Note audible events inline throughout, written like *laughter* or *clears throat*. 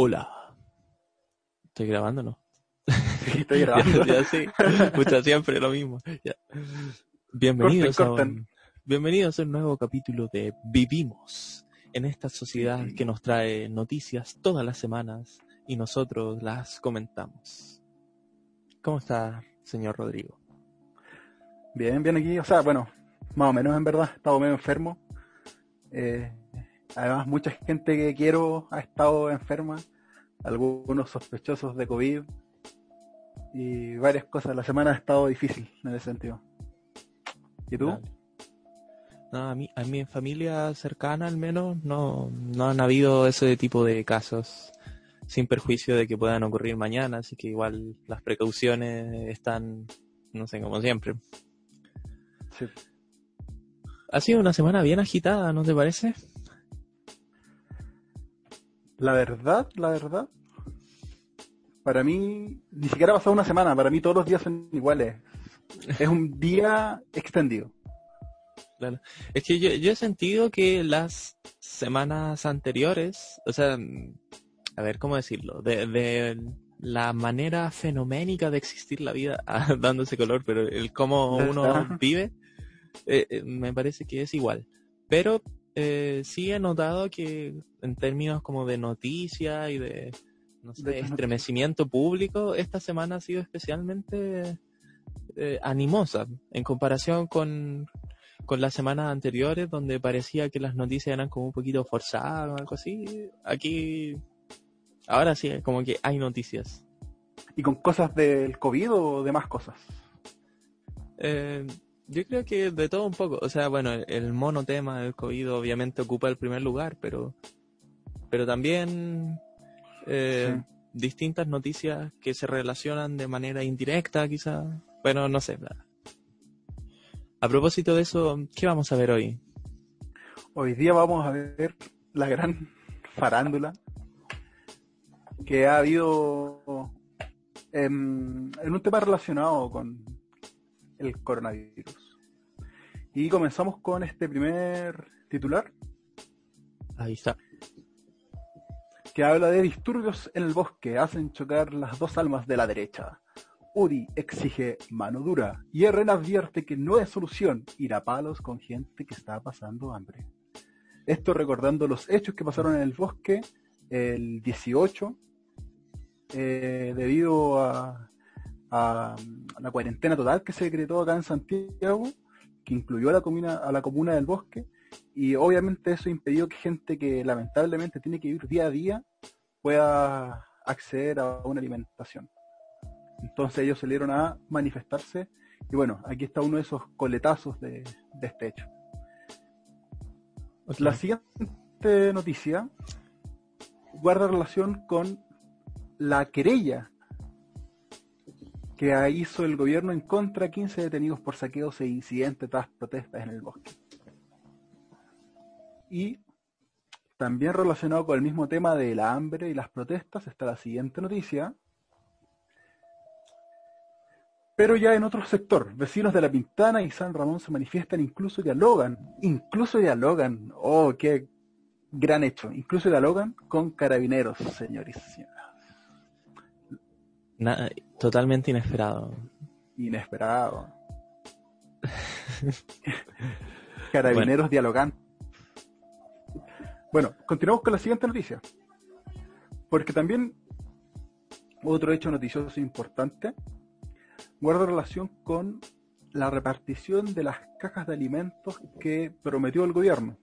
Hola. ¿Estoy grabando no? Sí, estoy *laughs* grabando. ya, ya, sí. Pucha, siempre lo mismo. Ya. Bienvenidos, Corten, A corten. bienvenidos a un nuevo capítulo de Vivimos en esta sociedad que nos trae noticias todas las semanas y nosotros las comentamos. ¿Cómo está, señor Rodrigo? Bien, bien aquí. O sea, bueno, más o menos en verdad. He estado medio enfermo. Eh, además, mucha gente que quiero ha estado enferma. Algunos sospechosos de COVID. Y varias cosas. La semana ha estado difícil en ese sentido. ¿Y tú? Dale. No, a mí, a mi familia cercana al menos no, no han habido ese tipo de casos sin perjuicio de que puedan ocurrir mañana, así que igual las precauciones están, no sé, como siempre. Sí. Ha sido una semana bien agitada, ¿no te parece? La verdad, la verdad. Para mí, ni siquiera ha pasado una semana. Para mí todos los días son iguales. *laughs* Es un día extendido. Claro. Es que yo, yo he sentido que las semanas anteriores, o sea, a ver, ¿cómo decirlo? De, de la manera fenoménica de existir la vida, *laughs* ah, dándose color, pero el cómo uno vive, eh, eh, me parece que es igual. Pero eh, sí he notado que en términos como de noticia y de, no sé, De- estremecimiento público, esta semana ha sido especialmente eh, animosa en comparación con, con las semanas anteriores donde parecía que las noticias eran como un poquito forzadas o algo así. Aquí, ahora sí, como que hay noticias. ¿Y con cosas del COVID o de más cosas? Eh, yo creo que de todo un poco. O sea, bueno, el, monotema del COVID obviamente ocupa el primer lugar, pero, pero también eh, distintas noticias que se relacionan de manera indirecta, quizá. Bueno, no sé. A propósito de eso, ¿qué vamos a ver hoy? Hoy día vamos a ver la gran farándula que ha habido en, en un tema relacionado con el coronavirus. Y comenzamos con este primer titular Ahí está. que habla de disturbios en el bosque hacen chocar las dos almas de la derecha. Uri exige mano dura y Herrera advierte que no es solución ir a palos con gente que está pasando hambre. Esto recordando los hechos que pasaron en el bosque el 18 eh, debido a, a la cuarentena total que se decretó acá en Santiago, que incluyó a la comuna, a la comuna del bosque, y obviamente eso impidió que gente que lamentablemente tiene que vivir día a día pueda acceder a una alimentación. Entonces ellos salieron a manifestarse y bueno, aquí está uno de esos coletazos de, de este hecho. La siguiente noticia guarda relación con la querella que hizo el gobierno en contra de 15 detenidos por saqueos e incidentes tras protestas en el bosque. Y también relacionado con el mismo tema de la hambre y las protestas está la siguiente noticia. Pero ya en otro sector, vecinos de La Pintana y San Ramón se manifiestan, incluso dialogan, incluso dialogan, oh, qué gran hecho, incluso dialogan con carabineros, señores y señoras. Totalmente inesperado. Inesperado. *laughs* Carabineros dialogan. Bueno, continuamos con la siguiente noticia. Porque también otro hecho noticioso importante guarda relación con la repartición de las cajas de alimentos que prometió el gobierno.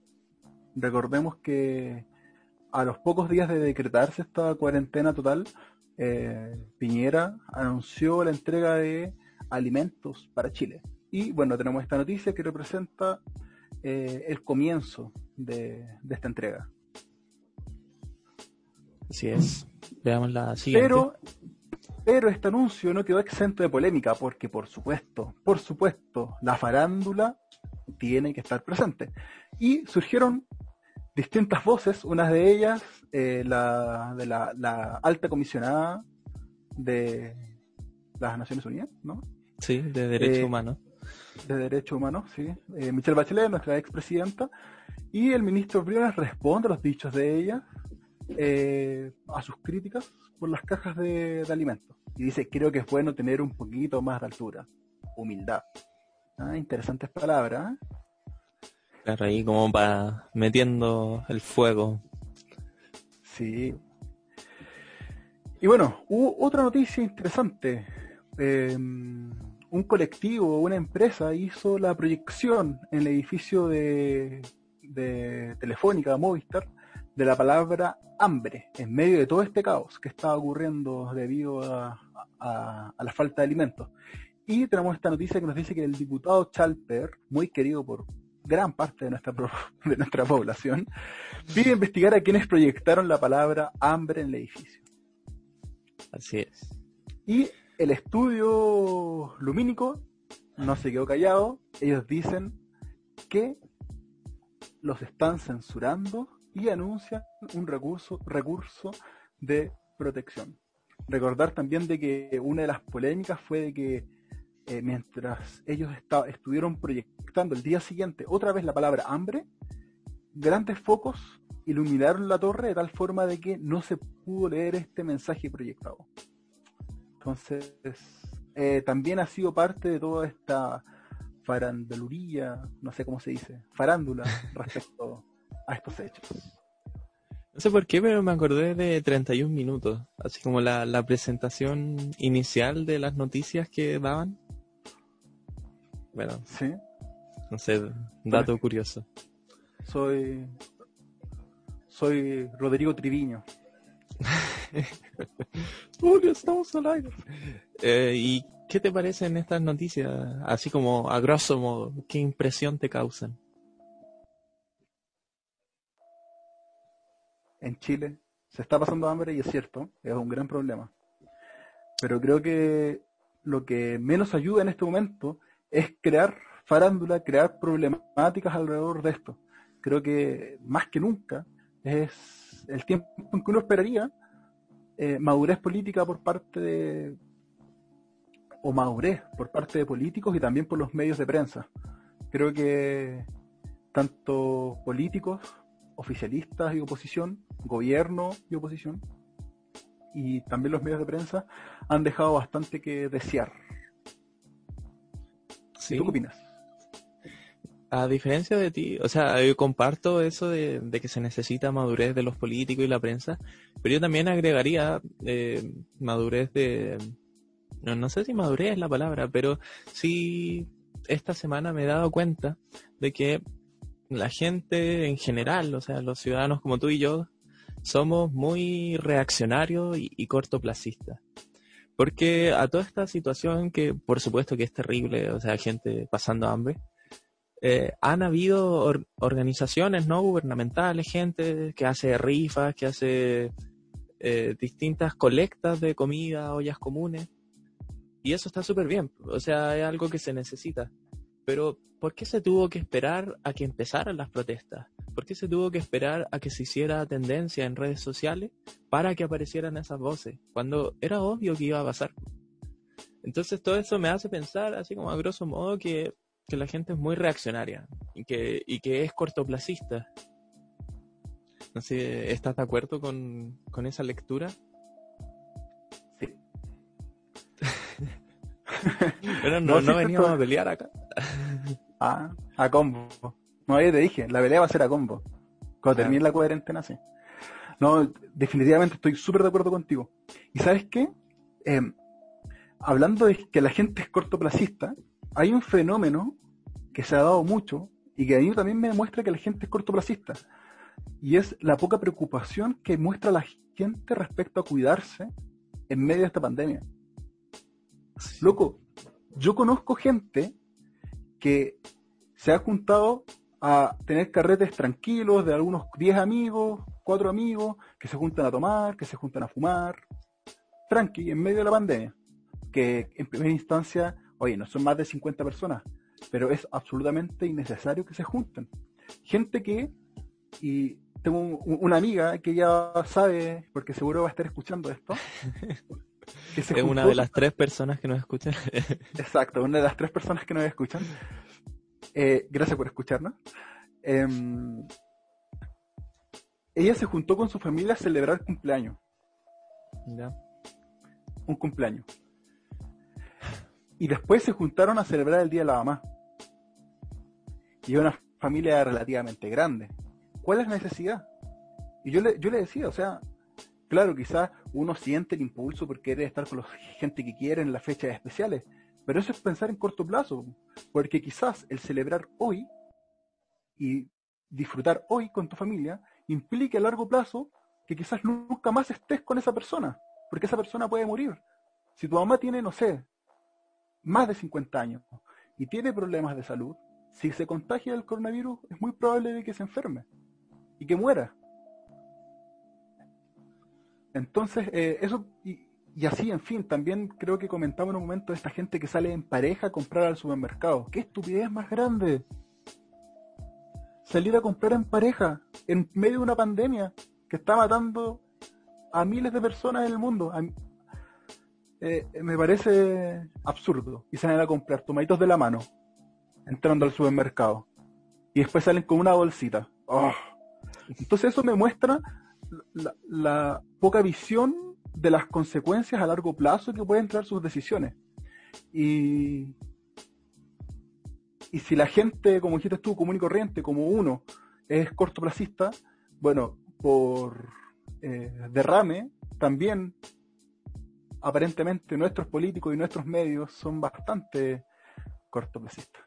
Recordemos que a los pocos días de decretarse esta cuarentena total, eh, Piñera anunció la entrega de alimentos para Chile. Y bueno, tenemos esta noticia que representa eh, el comienzo de, de esta entrega. Así es. Veamos la siguiente. Pero, pero este anuncio no quedó exento de polémica, porque por supuesto, por supuesto, la farándula tiene que estar presente. Y surgieron distintas voces, unas de ellas eh, la de la, la alta comisionada de las Naciones Unidas, ¿no? Sí, de derechos Eh, humanos. de Derechos Humanos, sí, eh, Michelle Bachelet, nuestra expresidenta, y el ministro Briones responde a los dichos de ella, eh, a sus críticas por las cajas de, alimentos. Y dice, creo que es bueno tener un poquito más de altura. Humildad. Ah, interesantes palabras. ¿eh? Ahí como para metiendo el fuego. Sí. Y bueno, hubo otra noticia interesante. Em, un colectivo, una empresa hizo la proyección en el edificio de, de Telefónica, Movistar, de la palabra hambre en medio de todo este caos que estaba ocurriendo debido a, la falta de alimentos. Y tenemos esta noticia que nos dice que el diputado Chalper, muy querido por gran parte de nuestra, *laughs* de nuestra población, pide investigar a quienes proyectaron la palabra hambre en el edificio. Así es. Y el estudio lumínico no se quedó callado. Ellos dicen que los están censurando y anuncian un recurso, recurso de protección. Recordar también de que una de las polémicas fue de que eh, mientras ellos estuvieron proyectando el día siguiente otra vez la palabra hambre, grandes focos iluminaron la torre de tal forma de que no se pudo leer este mensaje proyectado. Entonces, eh, también ha sido parte de toda esta farandulería, no sé cómo se dice, farándula *laughs* respecto a estos hechos. No sé por qué, pero me acordé de 31 minutos, así como la, la presentación inicial de las noticias que daban. Bueno, sí. No sé, dato curioso. Soy. Soy Rodrigo Triviño. *laughs* Julio, estamos al aire. Eh, ¿Y qué te parecen estas noticias? Así como a grosso modo, ¿qué impresión te causan? En Chile se está pasando hambre y es cierto, es un gran problema. Pero creo que lo que menos ayuda en este momento es crear farándula, crear problemáticas alrededor de esto. Creo que más que nunca es el tiempo en que uno esperaría eh, madurez política por parte de, o madurez por parte de políticos y también por los medios de prensa. Creo que tanto políticos, oficialistas y oposición, gobierno y oposición, y también los medios de prensa han dejado bastante que desear ¿Tú qué opinas? A diferencia de ti, o sea, yo comparto eso de, que se necesita madurez de los políticos y la prensa, pero yo también agregaría eh, madurez de... No, no sé si madurez es la palabra, pero sí esta semana me he dado cuenta de que la gente en general, o sea, los ciudadanos como tú y yo, somos muy reaccionarios y, y cortoplacistas. Porque a toda esta situación, que por supuesto que es terrible, o sea, gente pasando hambre, eh, han habido organizaciones no gubernamentales, gente que hace rifas, que hace eh, distintas colectas de comida, ollas comunes, y eso está súper bien, o sea, es algo que se necesita. Pero, ¿por qué se tuvo que esperar a que empezaran las protestas? ¿Por qué se tuvo que esperar a que se hiciera tendencia en redes sociales para que aparecieran esas voces? Cuando era obvio que iba a pasar. Entonces todo eso me hace pensar, así como a grosso modo, que, la gente es muy reaccionaria y que, y que es cortoplacista. No sé, ¿estás de acuerdo con, con esa lectura? *laughs* Pero no, no, veníamos a pelear acá. ah, a combo. No, ya te dije, la pelea va a ser a combo. Cuando termine la cuarentena, sí. No, definitivamente estoy súper de acuerdo contigo. ¿Y sabes qué? Em, hablando de que la gente es cortoplacista, hay un fenómeno que se ha dado mucho y que a mí también me demuestra que la gente es cortoplacista. Y es la poca preocupación que muestra la gente respecto a cuidarse en medio de esta pandemia. Loco, yo conozco gente que se ha juntado a tener carretes tranquilos de algunos 10 amigos, 4 amigos, que se juntan a tomar, que se juntan a fumar, tranqui, en medio de la pandemia. Que en primera instancia, oye, no son más de 50 personas, pero es absolutamente innecesario que se junten. Gente que, y tengo una amiga que ya sabe, porque seguro va a estar escuchando esto, *laughs* es una de las tres personas que nos escuchan. *laughs* Exacto, una de las tres personas que nos escuchan. Eh, gracias por escucharnos. Em, ella se juntó con su familia a celebrar cumpleaños. Ya. Un cumpleaños. Y después se juntaron a celebrar el Día de la Mamá. Y una familia relativamente grande. ¿Cuál es la necesidad? Y yo le, yo le decía, o sea, claro, quizás uno siente el impulso porque quiere estar con la gente que quiere en las fechas especiales, pero eso es pensar en corto plazo, porque quizás el celebrar hoy y disfrutar hoy con tu familia implique a largo plazo que quizás nunca más estés con esa persona, porque esa persona puede morir. Si tu mamá tiene, no sé, más de 50 años y tiene problemas de salud, si se contagia del coronavirus es muy probable de que se enferme y que muera. Entonces, eh, eso, y, así, en fin, también creo que comentaba en un momento esta gente que sale en pareja a comprar al supermercado. ¡Qué estupidez más grande! Salir a comprar en pareja, en medio de una pandemia que está matando a miles de personas en el mundo. Eh, me parece absurdo. Y salen a comprar tomatitos de la mano, entrando al supermercado. Y después salen con una bolsita. ¡Oh! Entonces eso me muestra la, poca visión de las consecuencias a largo plazo que pueden traer sus decisiones. Y, y si la gente, como dijiste tú, común y corriente, como uno, es cortoplacista, bueno, por eh, derrame, también aparentemente nuestros políticos y nuestros medios son bastante cortoplacistas.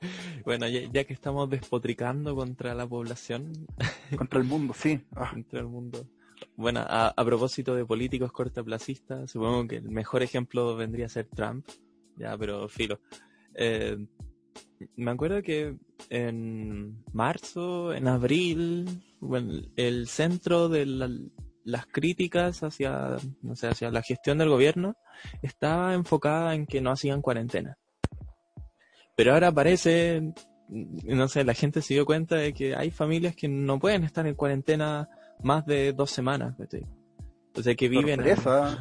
*laughs* Bueno, ya, que estamos despotricando contra la población. *laughs* Contra el mundo, sí. Ah. Contra el mundo. Bueno, a, propósito de políticos cortoplacistas, supongo que el mejor ejemplo vendría a ser Trump. Ya, pero filo. Eh, me acuerdo que en marzo, en abril, bueno, el centro de las críticas hacia, no sé, hacia la gestión del gobierno estaba enfocada en que no hacían cuarentena. Pero ahora parece, no sé, la gente se dio cuenta de que hay familias que no pueden estar en cuarentena más de dos semanas. O sea, que viven... Sorpresa.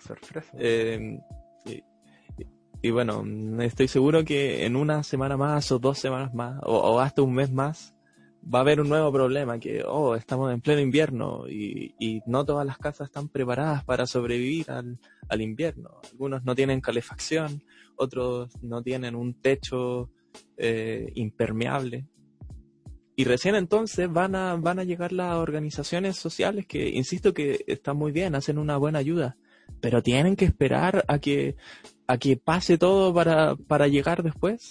*laughs* Sorpresa. Eh, y, bueno, estoy seguro que en una semana más o dos semanas más o, hasta un mes más va a haber un nuevo problema, que, oh, estamos en pleno invierno y, y no todas las casas están preparadas para sobrevivir al, al invierno. Algunos no tienen calefacción, otros no tienen un techo eh, impermeable. Y recién entonces van a, van a llegar las organizaciones sociales que, insisto que están muy bien, hacen una buena ayuda, pero tienen que esperar a que, a que pase todo para, para llegar después.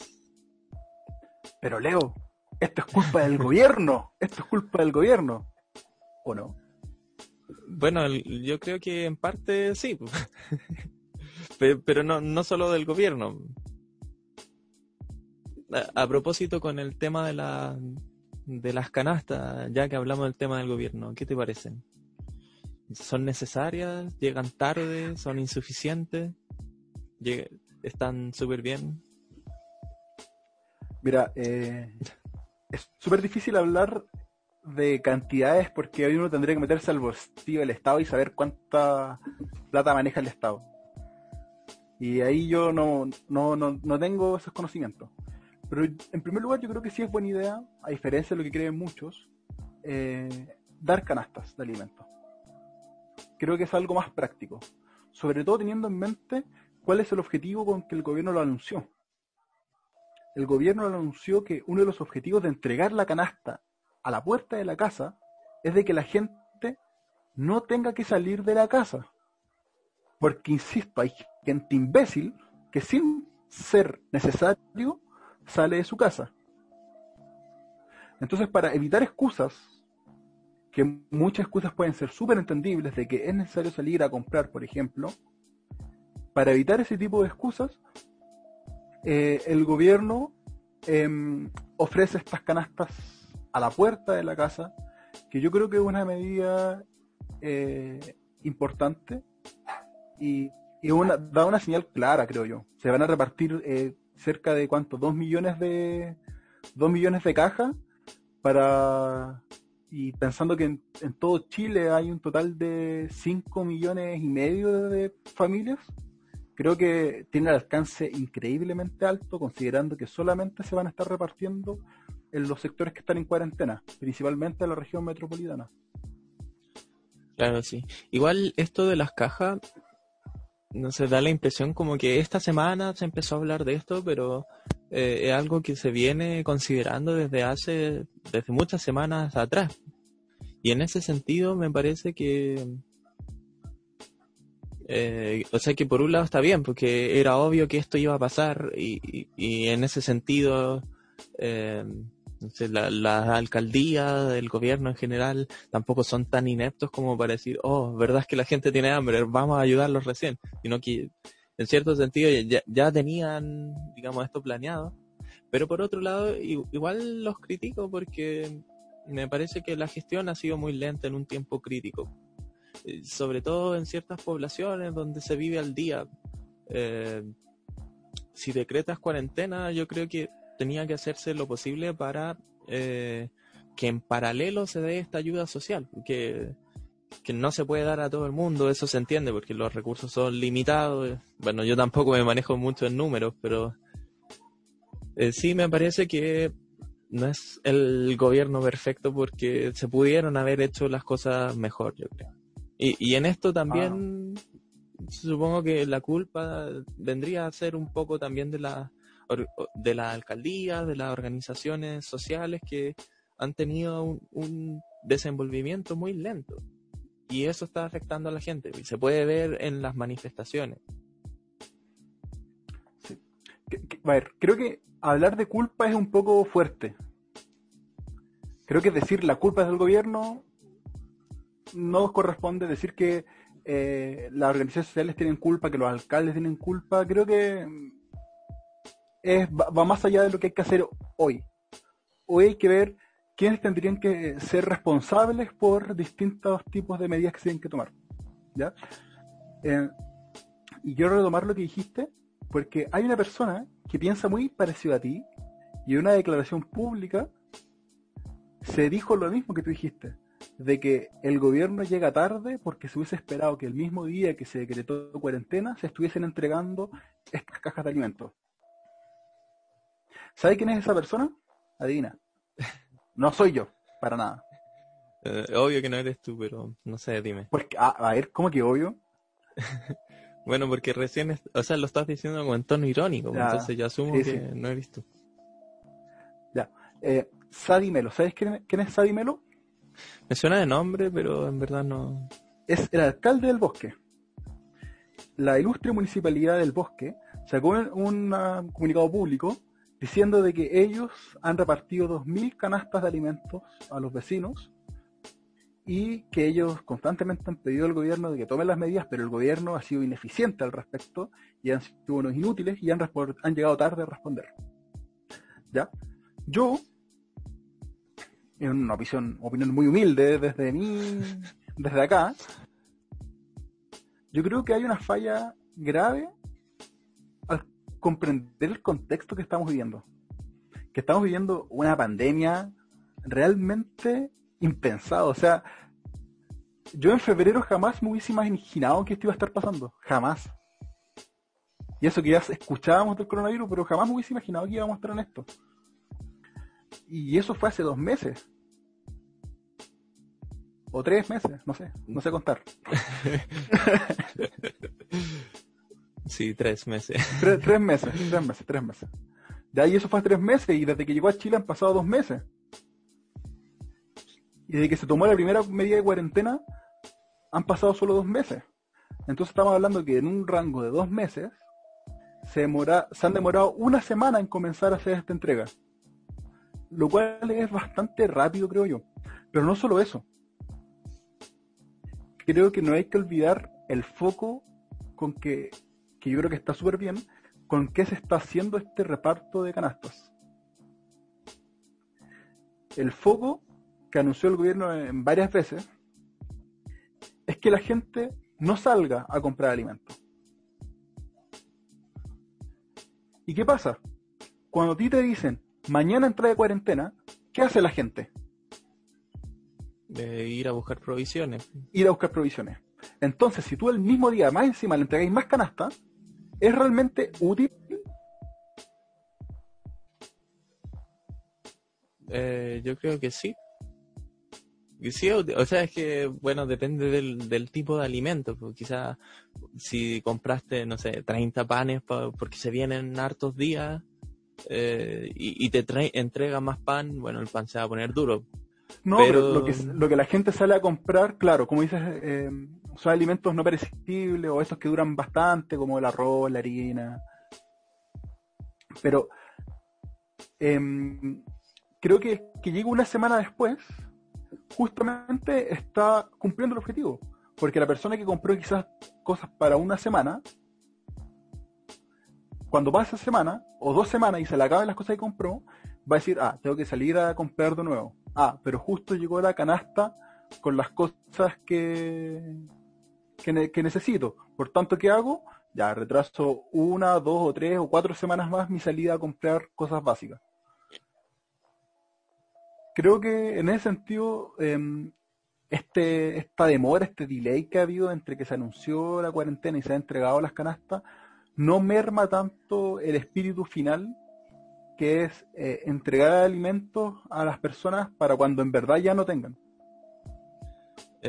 Pero Leo, esto es culpa del gobierno, esto es culpa del gobierno, ¿o no? Bueno, yo creo que en parte sí. *laughs* pero no, no solo del gobierno. A, propósito con el tema de, la, de las canastas, ya que hablamos del tema del gobierno, ¿qué te parecen? ¿Son necesarias? ¿Llegan tarde? ¿Son insuficientes? ¿Están súper bien? Mira, eh, es súper difícil hablar de cantidades porque hoy uno tendría que meterse al bolsillo del Estado y saber cuánta plata maneja el Estado. Y ahí yo no, no, no, no tengo esos conocimientos. Pero en primer lugar yo creo que sí es buena idea, a diferencia de lo que creen muchos, eh, dar canastas de alimentos. Creo que es algo más práctico. Sobre todo teniendo en mente cuál es el objetivo con que el gobierno lo anunció. El gobierno anunció que uno de los objetivos de entregar la canasta a la puerta de la casa es de que la gente no tenga que salir de la casa. Porque, insisto, hay gente imbécil que sin ser necesario sale de su casa. Entonces, para evitar excusas, que muchas excusas pueden ser súper entendibles de que es necesario salir a comprar, por ejemplo, para evitar ese tipo de excusas, eh, el gobierno em, ofrece estas canastas a la puerta de la casa, que yo creo que es una medida eh, importante y, una, da una señal clara, creo yo. Se van a repartir eh, cerca de cuánto, dos millones de dos millones de cajas para y pensando que en, todo Chile hay un total de 5 millones y medio de familias, creo que tiene el alcance increíblemente alto, considerando que solamente se van a estar repartiendo en los sectores que están en cuarentena, principalmente en la región metropolitana. Claro, sí. Igual esto de las cajas, no se da la impresión como que esta semana se empezó a hablar de esto, pero eh, es algo que se viene considerando desde hace, desde muchas semanas atrás. Y en ese sentido me parece que, eh, o sea que por un lado está bien, porque era obvio que esto iba a pasar y, y, en ese sentido eh, la, la, alcaldía, el gobierno en general, tampoco son tan ineptos como para decir, oh, verdad es que la gente tiene hambre, vamos a ayudarlos recién, sino que en cierto sentido ya, tenían, digamos, esto planeado. Pero por otro lado, igual los critico porque me parece que la gestión ha sido muy lenta en un tiempo crítico. Eh, sobre todo en ciertas poblaciones donde se vive al día. Eh, si decretas cuarentena, yo creo que tenía que hacerse lo posible para eh, que en paralelo se dé esta ayuda social, que, que no se puede dar a todo el mundo, eso se entiende, porque los recursos son limitados. Bueno, yo tampoco me manejo mucho en números, pero eh, sí me parece que no es el gobierno perfecto porque se pudieron haber hecho las cosas mejor, yo creo. Y, y en esto también ah. supongo que la culpa vendría a ser un poco también de la de la alcaldía, de las organizaciones sociales que han tenido un, desenvolvimiento muy lento. Y eso está afectando a la gente. Y se puede ver en las manifestaciones. A ver, creo que hablar de culpa es un poco fuerte. Creo que decir la culpa es del gobierno no corresponde decir que eh, las organizaciones sociales tienen culpa, que los alcaldes tienen culpa. Creo que va, más allá de lo que hay que hacer hoy. Hoy hay que ver quiénes tendrían que ser responsables por distintos tipos de medidas que se tienen que tomar. ¿ya? Eh, y quiero retomar lo que dijiste, porque hay una persona que piensa muy parecido a ti y en una declaración pública se dijo lo mismo que tú dijiste, de que el gobierno llega tarde porque se hubiese esperado que el mismo día que se decretó cuarentena se estuviesen entregando estas cajas de alimentos. ¿Sabe quién es esa persona? Adivina. No soy yo, para nada. Eh, obvio que no eres tú, pero no sé, dime. Porque, ah, a ver, ¿cómo que obvio? *laughs* bueno, porque recién, o sea, lo estás diciendo con tono irónico, entonces yo asumo que no eres tú. Ya. Eh, Sadi Melo, ¿sabes quién, quién es Sadi Melo? Me suena de nombre, pero en verdad no. Es el alcalde del bosque. La ilustre municipalidad del bosque sacó un comunicado público diciendo de que ellos han repartido 2.000 canastas de alimentos a los vecinos y que ellos constantemente han pedido al gobierno de que tome las medidas, pero el gobierno ha sido ineficiente al respecto y han sido unos inútiles y han, llegado tarde a responder. ¿Ya? Yo, en una opinión, opinión muy humilde desde mí, desde acá, yo creo que hay una falla grave comprender el contexto que estamos viviendo. Que estamos viviendo una pandemia realmente impensada. O sea, yo en febrero jamás me hubiese imaginado que esto iba a estar pasando. Jamás. Y eso que ya escuchábamos del coronavirus, pero jamás me hubiese imaginado que íbamos a estar en esto. Y eso fue hace dos meses. O tres meses, no sé, no sé contar. *laughs* *laughs* Sí, *laughs* tres meses. Tres, meses, tres meses, tres meses. De ahí eso fue tres meses y desde que llegó a Chile han pasado dos meses. Y desde que se tomó la primera medida de cuarentena han pasado solo dos meses. Entonces estamos hablando que en un rango de dos meses se, demora, se han demorado una semana en comenzar a hacer esta entrega. Lo cual es bastante rápido, creo yo. Pero no solo eso. Creo que no hay que olvidar el foco con que que yo creo que está súper bien, con qué se está haciendo este reparto de canastas. El foco que anunció el gobierno en varias veces es que la gente no salga a comprar alimentos. ¿Y qué pasa? Cuando a ti te dicen mañana entra de cuarentena, ¿qué hace la gente? De ir a buscar provisiones. Ir a buscar provisiones. Entonces, si tú el mismo día más encima le entregáis más canastas, ¿Es realmente útil? Eh, yo creo que sí. Sí, o sea, es que, bueno, depende del, del tipo de alimento. Pues quizás si compraste, no sé, 30 panes porque se vienen hartos días eh, y, te entrega más pan, bueno, el pan se va a poner duro. No, pero, lo, que, lo que la gente sale a comprar, claro, como dices, eh, son alimentos no perecibles o esos que duran bastante, como el arroz, la harina. Pero em, creo que, que llega una semana después, justamente está cumpliendo el objetivo. Porque la persona que compró quizás cosas para una semana, cuando pasa esa semana o dos semanas y se le acaban las cosas que compró, va a decir, ah, tengo que salir a comprar de nuevo. Ah, pero justo llegó la canasta con las cosas que, que, necesito. Por tanto, ¿qué hago? Ya retraso una, dos o tres o cuatro semanas más mi salida a comprar cosas básicas. Creo que en ese sentido, em, este, esta demora, este delay que ha habido entre que se anunció la cuarentena y se ha entregado las canastas, no merma tanto el espíritu final que es eh, entregar alimentos a las personas para cuando en verdad ya no tengan.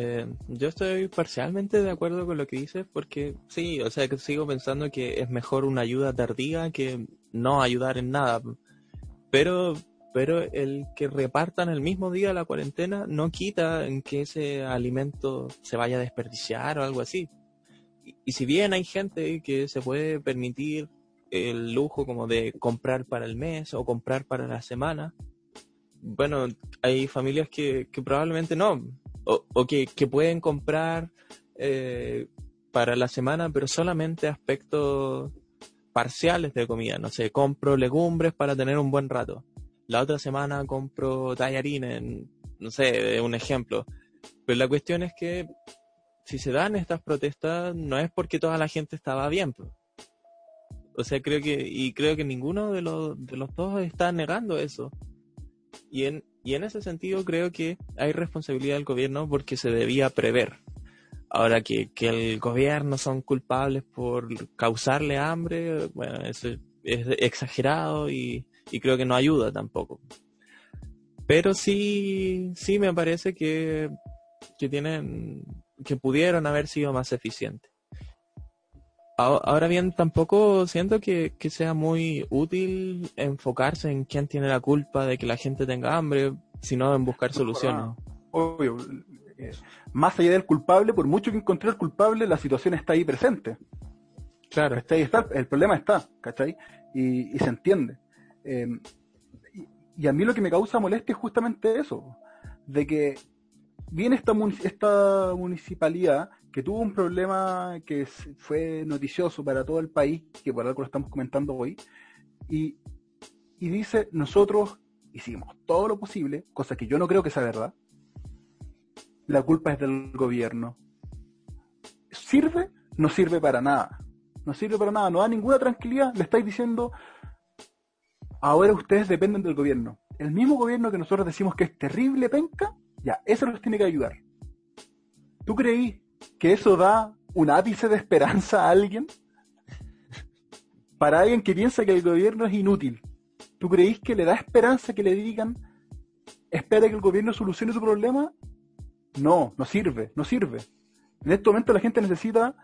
Eh, yo estoy parcialmente de acuerdo con lo que dices porque sí, o sea que sigo pensando que es mejor una ayuda tardía que no ayudar en nada. Pero, pero el que repartan el mismo día la cuarentena no quita en que ese alimento se vaya a desperdiciar o algo así. y si bien hay gente que se puede permitir el lujo como de comprar para el mes o comprar para la semana. Bueno, hay familias que, probablemente no, o, que, pueden comprar eh, para la semana, pero solamente aspectos parciales de comida. No sé, compro legumbres para tener un buen rato. La otra semana compro tallarines, no sé, un ejemplo. Pero la cuestión es que si se dan estas protestas no es porque toda la gente estaba bien. O sea, creo que, y creo que ninguno de los, de los dos está negando eso. Y en, y en ese sentido creo que hay responsabilidad del gobierno porque se debía prever. Ahora que, que el gobierno son culpables por causarle hambre, bueno, eso es exagerado y, y creo que no ayuda tampoco. Pero sí, sí me parece que, que tienen, que pudieron haber sido más eficientes. Ahora bien, tampoco siento que, sea muy útil enfocarse en quién tiene la culpa de que la gente tenga hambre, sino en buscar soluciones. Obvio. Eh, más allá del culpable, por mucho que encontré el culpable, la situación está ahí presente. Claro. Está ahí está, el problema está, ¿cachai? Y, se entiende. Em, y, a mí lo que me causa molestia es justamente eso, de que viene esta, esta municipalidad que tuvo un problema que fue noticioso para todo el país, que por algo lo estamos comentando hoy, y, dice, nosotros hicimos todo lo posible, cosa que yo no creo que sea verdad, la culpa es del gobierno. ¿Sirve? No sirve para nada. No sirve para nada, no da ninguna tranquilidad. Le estáis diciendo, ahora ustedes dependen del gobierno. El mismo gobierno que nosotros decimos que es terrible penca, ya, eso los tiene que ayudar. ¿Tú creí que eso da un ápice de esperanza a alguien? Para alguien que piensa que el gobierno es inútil. ¿Tú creís que le da esperanza que le digan, espera que el gobierno solucione su problema? No, no sirve, no sirve. En este momento la gente necesita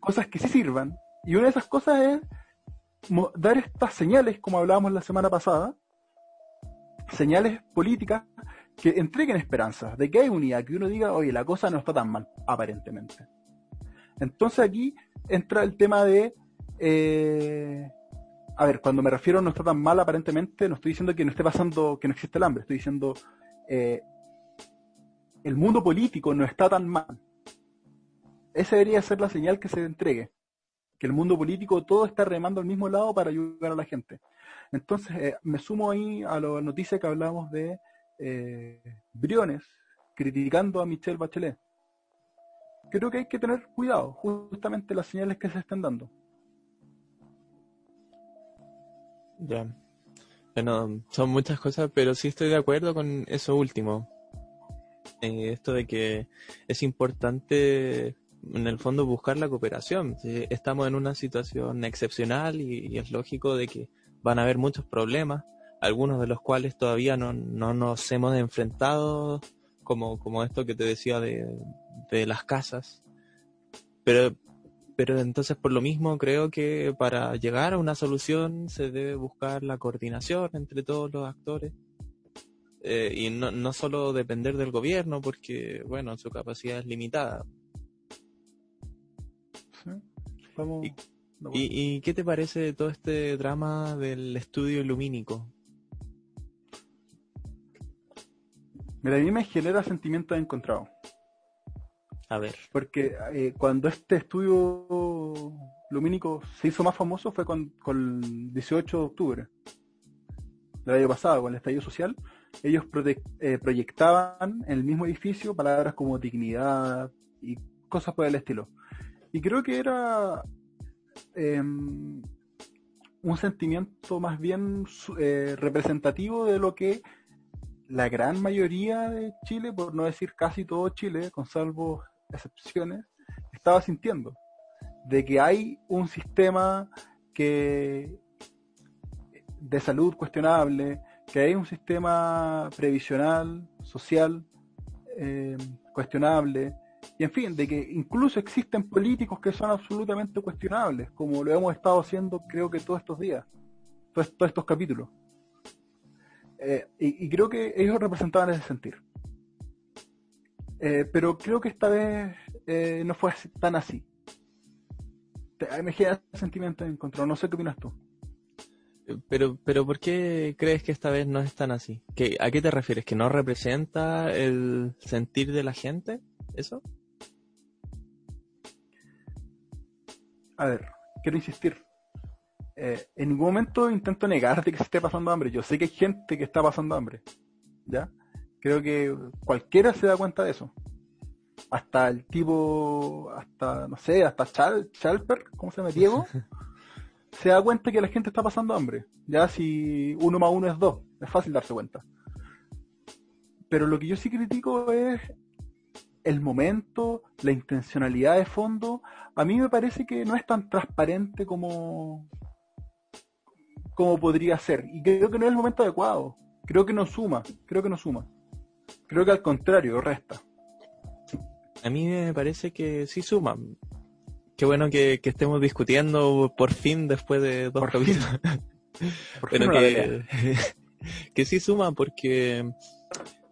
cosas que sí sirvan. Y una de esas cosas es dar estas señales, como hablábamos la semana pasada, señales políticas que entreguen esperanza, de que hay unidad, que uno diga, oye, la cosa no está tan mal, aparentemente. Entonces aquí entra el tema de, eh, a ver, cuando me refiero no está tan mal, aparentemente, no estoy diciendo que no esté pasando, que no existe el hambre, estoy diciendo, eh, el mundo político no está tan mal. Esa debería ser la señal que se entregue, que el mundo político todo está remando al mismo lado para ayudar a la gente. Entonces, eh, me sumo ahí a la noticia que hablamos de eh, Briones criticando a Michelle Bachelet. Creo que hay que tener cuidado, justamente las señales que se están dando. Ya. Bueno, son muchas cosas, pero sí estoy de acuerdo con eso último. Eh, esto de que es importante, en el fondo, buscar la cooperación. Estamos en una situación excepcional y es lógico de que van a haber muchos problemas algunos de los cuales todavía no, no nos hemos enfrentado, como, como esto que te decía de, de las casas. Pero, pero entonces por lo mismo creo que para llegar a una solución se debe buscar la coordinación entre todos los actores. Eh, y no, no solo depender del gobierno, porque, bueno, su capacidad es limitada. ¿Y, ¿Y, qué te parece todo este drama del estudio lumínico? Mira, a mí me genera sentimientos encontrados. A ver. Porque eh, cuando este estudio lumínico se hizo más famoso fue con, el 18 de octubre del año pasado, con el estallido social. Ellos eh, proyectaban en el mismo edificio palabras como dignidad y cosas por el estilo. Y creo que era em, un sentimiento más bien eh, representativo de lo que la gran mayoría de Chile, por no decir casi todo Chile, con salvo excepciones, estaba sintiendo. De que hay un sistema de salud cuestionable, que hay un sistema previsional, social, eh, cuestionable, y en fin, de que incluso existen políticos que son absolutamente cuestionables, como lo hemos estado haciendo creo que todos estos días, todos estos capítulos. Eh, y, creo que ellos representaban ese sentir. Eh, pero creo que esta vez eh, no fue tan así. me genera sentimiento en control. No sé qué opinas tú. Pero, pero ¿por qué crees que esta vez no es tan así? ¿Qué, ¿A qué te refieres? ¿Que no representa el sentir de la gente? ¿Eso? A ver, quiero insistir. Eh, en ningún momento intento negarte que se esté pasando hambre. Yo sé que hay gente que está pasando hambre. ¿Ya? Creo que cualquiera se da cuenta de eso. Hasta el tipo, hasta, no sé, hasta Chal, Chalper, ¿cómo se llama? Diego, *laughs* se da cuenta que la gente está pasando hambre. Ya si uno más uno es dos, es fácil darse cuenta. Pero lo que yo sí critico es el momento, la intencionalidad de fondo. A mí me parece que no es tan transparente como, como podría ser. Y creo que no es el momento adecuado. Creo que no suma, creo que no suma. Creo que al contrario, resta. A mí me parece que sí suma. Qué bueno que, estemos discutiendo por fin después de dos capítulos. *laughs* Pero que, *laughs* que sí suma porque,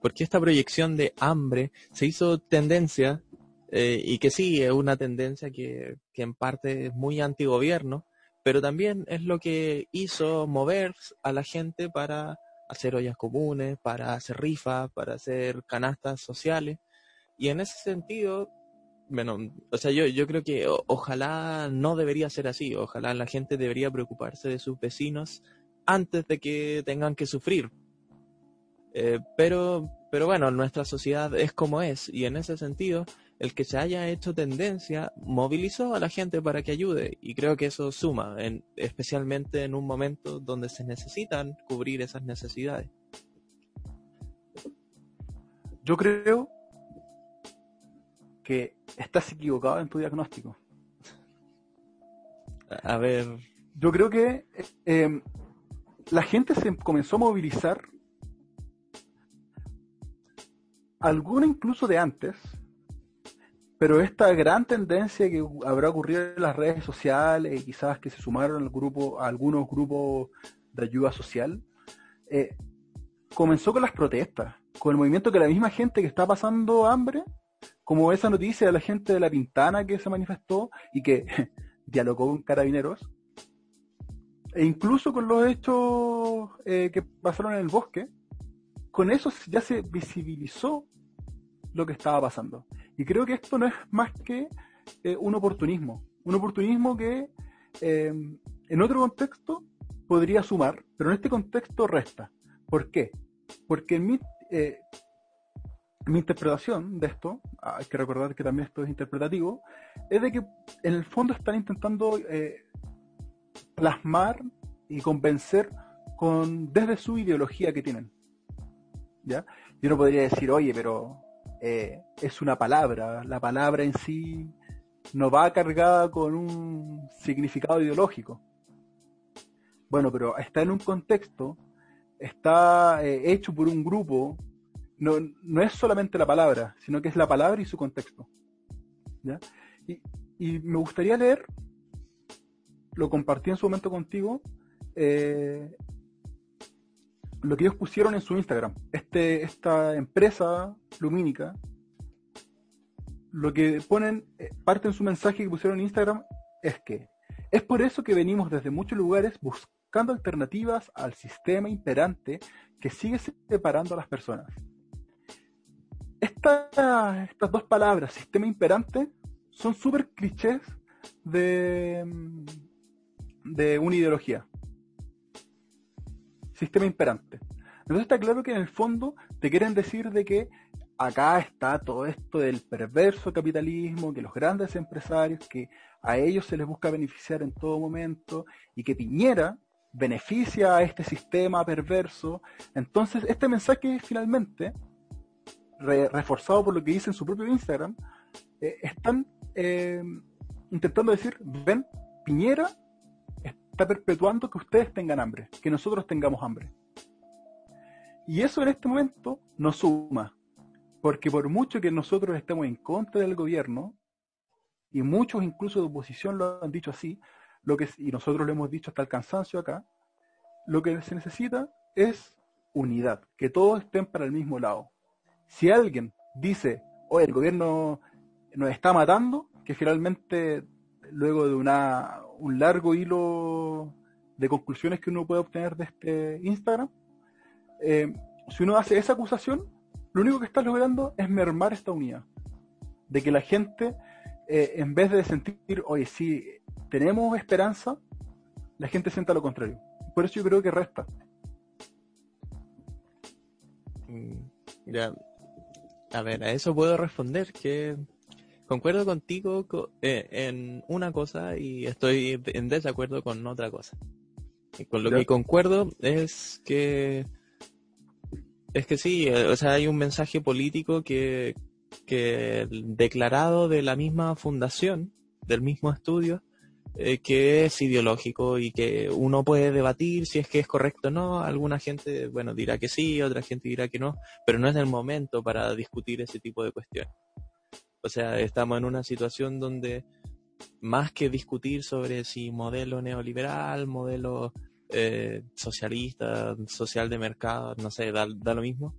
porque esta proyección de hambre se hizo tendencia eh, y que sí, es una tendencia que, que en parte es muy antigobierno, pero también es lo que hizo mover a la gente para hacer ollas comunes, para hacer rifas, para hacer canastas sociales. Y en ese sentido, bueno, o sea, yo, yo creo que ojalá no debería ser así, ojalá la gente debería preocuparse de sus vecinos antes de que tengan que sufrir. Eh, pero, pero bueno, nuestra sociedad es como es y en ese sentido el que se haya hecho tendencia movilizó a la gente para que ayude y creo que eso suma, en, especialmente en un momento donde se necesitan cubrir esas necesidades. Yo creo que estás equivocado en tu diagnóstico. A ver. Yo creo que eh, la gente se comenzó a movilizar, alguna incluso de antes, pero esta gran tendencia que habrá ocurrido en las redes sociales quizás que se sumaron al grupo, a algunos grupos de ayuda social, eh, comenzó con las protestas, con el movimiento que la misma gente que está pasando hambre, como esa noticia de la gente de La Pintana que se manifestó y que *laughs* dialogó con carabineros, e incluso con los hechos eh, que pasaron en el bosque, con eso ya se visibilizó lo que estaba pasando. Y creo que esto no es más que eh, un oportunismo. Un oportunismo que eh, en otro contexto podría sumar, pero en este contexto resta. ¿Por qué? Porque mi, eh, mi interpretación de esto, hay que recordar que también esto es interpretativo, es de que en el fondo están intentando plasmar y convencer con desde su ideología que tienen. ¿Ya? Yo no podría decir, oye, pero eh, es una palabra. La palabra en sí no va cargada con un significado ideológico. Bueno, pero está en un contexto está eh, hecho por un grupo, no, no, es solamente la palabra, sino que es la palabra y su contexto. Y, y, me gustaría leer, lo compartí en su momento contigo, eh, lo que ellos pusieron en su Instagram. Este, esta empresa lumínica, lo que ponen, eh, parte en su mensaje que pusieron en Instagram es que es por eso que venimos desde muchos lugares buscando alternativas al sistema imperante que sigue separando a las personas. estas dos palabras, sistema imperante, son súper clichés de, de una ideología. Sistema imperante. Entonces está claro que en el fondo te quieren decir de que acá está todo esto del perverso capitalismo, que los grandes empresarios, que a ellos se les busca beneficiar en todo momento y que Piñera beneficia a este sistema perverso. Entonces, este mensaje finalmente, reforzado por lo que dice en su propio Instagram, eh, están eh, intentando decir, ven, Piñera está perpetuando que ustedes tengan hambre, que nosotros tengamos hambre. Y eso en este momento nos suma, porque por mucho que nosotros estemos en contra del gobierno, y muchos incluso de oposición lo han dicho así, lo que, y nosotros lo hemos dicho hasta el cansancio acá, lo que se necesita es unidad, que todos estén para el mismo lado. Si alguien dice, oye, el gobierno nos está matando, que finalmente luego de una, un largo hilo de conclusiones que uno puede obtener de este Instagram, eh, si uno hace esa acusación, lo único que estás logrando es mermar esta unidad. De que la gente, eh, en vez de sentir, oye, sí, tenemos esperanza, la gente sienta lo contrario. Por eso yo creo que resta. Mm. A ver, a eso puedo responder que concuerdo contigo eh, en una cosa y estoy en desacuerdo con otra cosa. Y con lo que concuerdo es que es que sí, eh, o sea, hay un mensaje político que, que declarado de la misma fundación, del mismo estudio, eh, que es ideológico y que uno puede debatir si es que es correcto o no. Alguna gente, bueno, dirá que sí, otra gente dirá que no, pero no es el momento para discutir ese tipo de cuestiones. O sea, estamos en una situación donde más que discutir sobre si modelo neoliberal, modelo eh, socialista, social de mercado, no sé, da, lo mismo.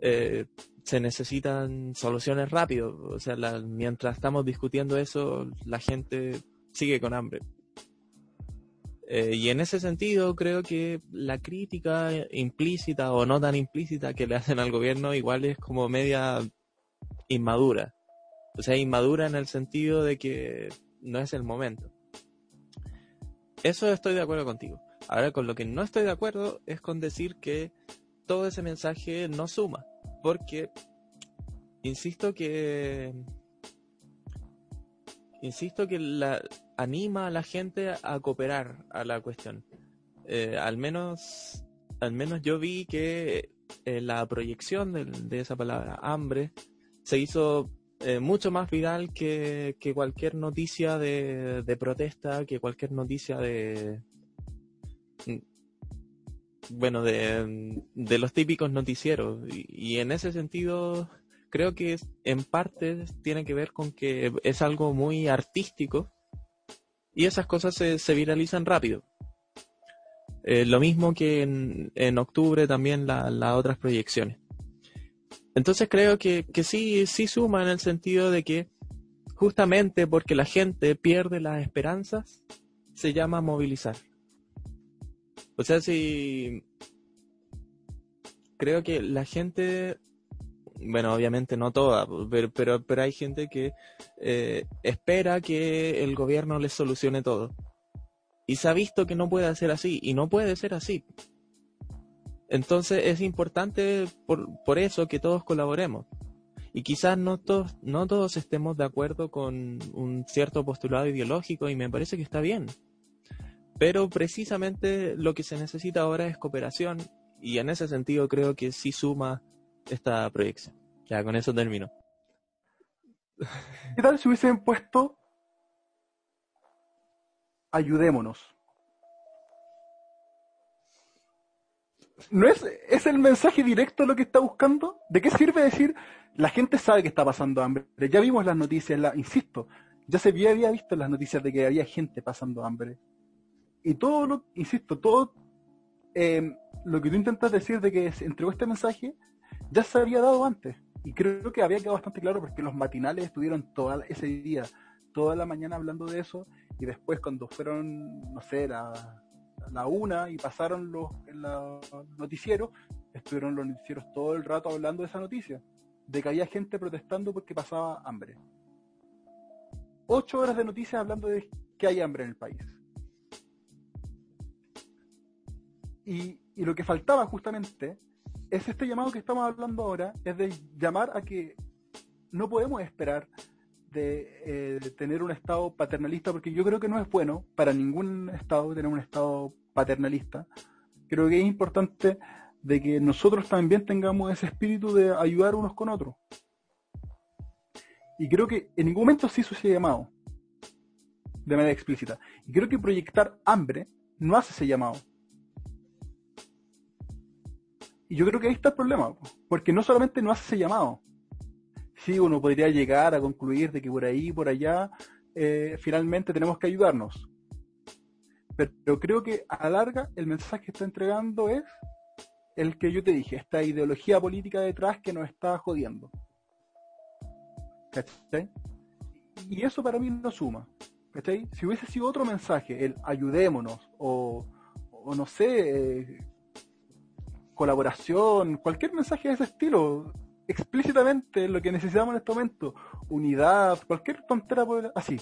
Eh, se necesitan soluciones rápido. O sea, mientras estamos discutiendo eso, la gente sigue con hambre. Eh, y en ese sentido, creo que la crítica implícita o no tan implícita que le hacen al gobierno igual es como media inmadura. O sea, inmadura en el sentido de que no es el momento. Eso estoy de acuerdo contigo. Ahora con lo que no estoy de acuerdo es con decir que todo ese mensaje no suma. Porque, insisto que... Insisto que la, anima a la gente a cooperar a la cuestión. Eh, al menos al menos yo vi que eh, la proyección de, esa palabra hambre se hizo eh, mucho más viral que, cualquier noticia de, protesta, que cualquier noticia de... Bueno, de, los típicos noticieros. Y, en ese sentido, creo que en parte tiene que ver con que es algo muy artístico y esas cosas se, viralizan rápido. Eh, lo mismo que en, en octubre también las otras proyecciones. Entonces creo que, sí, sí suma en el sentido de que justamente porque la gente pierde las esperanzas, se llama movilizar. O sea, si creo que la gente, bueno, obviamente no toda, pero, pero, hay gente que eh, espera que el gobierno les solucione todo. Y se ha visto que no puede ser así, y no puede ser así. Entonces es importante por, eso que todos colaboremos. Y quizás no todos, no todos estemos de acuerdo con un cierto postulado ideológico y me parece que está bien. Pero precisamente lo que se necesita ahora es cooperación y en ese sentido creo que sí suma esta proyección. Ya con eso termino. ¿Qué tal si hubiesen puesto ayudémonos? ¿No es, es el mensaje directo lo que está buscando? ¿De qué sirve decir la gente sabe que está pasando hambre? Ya vimos las noticias, la, insisto, ya se había, visto las noticias de que había gente pasando hambre. Y todo lo, insisto, todo eh, lo que tú intentas decir de que se entregó este mensaje ya se había dado antes. Y creo que había quedado bastante claro porque los matinales estuvieron todo ese día, toda la mañana hablando de eso. Y después cuando fueron, no sé, la, la una y pasaron los, noticieros, estuvieron los noticieros todo el rato hablando de esa noticia. De que había gente protestando porque pasaba hambre. Ocho horas de noticias hablando de que hay hambre en el país. Y, y lo que faltaba justamente es este llamado que estamos hablando ahora, es de llamar a que no podemos esperar de, eh, tener un Estado paternalista, porque yo creo que no es bueno para ningún Estado tener un Estado paternalista. Creo que es importante de que nosotros también tengamos ese espíritu de ayudar unos con otros. Y creo que en ningún momento se hizo ese llamado, de manera explícita. Y creo que proyectar hambre no hace ese llamado. Y yo creo que ahí está el problema, porque no solamente no hace ese llamado. Sí, uno podría llegar a concluir de que por ahí, por allá, eh, finalmente tenemos que ayudarnos. Pero, creo que a la larga el mensaje que está entregando es el que yo te dije, esta ideología política detrás que nos está jodiendo. ¿Cachai? Y eso para mí no suma. ¿Cachai? Si hubiese sido otro mensaje, el ayudémonos, o, o no sé, eh, colaboración, cualquier mensaje de ese estilo, explícitamente lo que necesitamos en este momento, unidad, cualquier tontera así.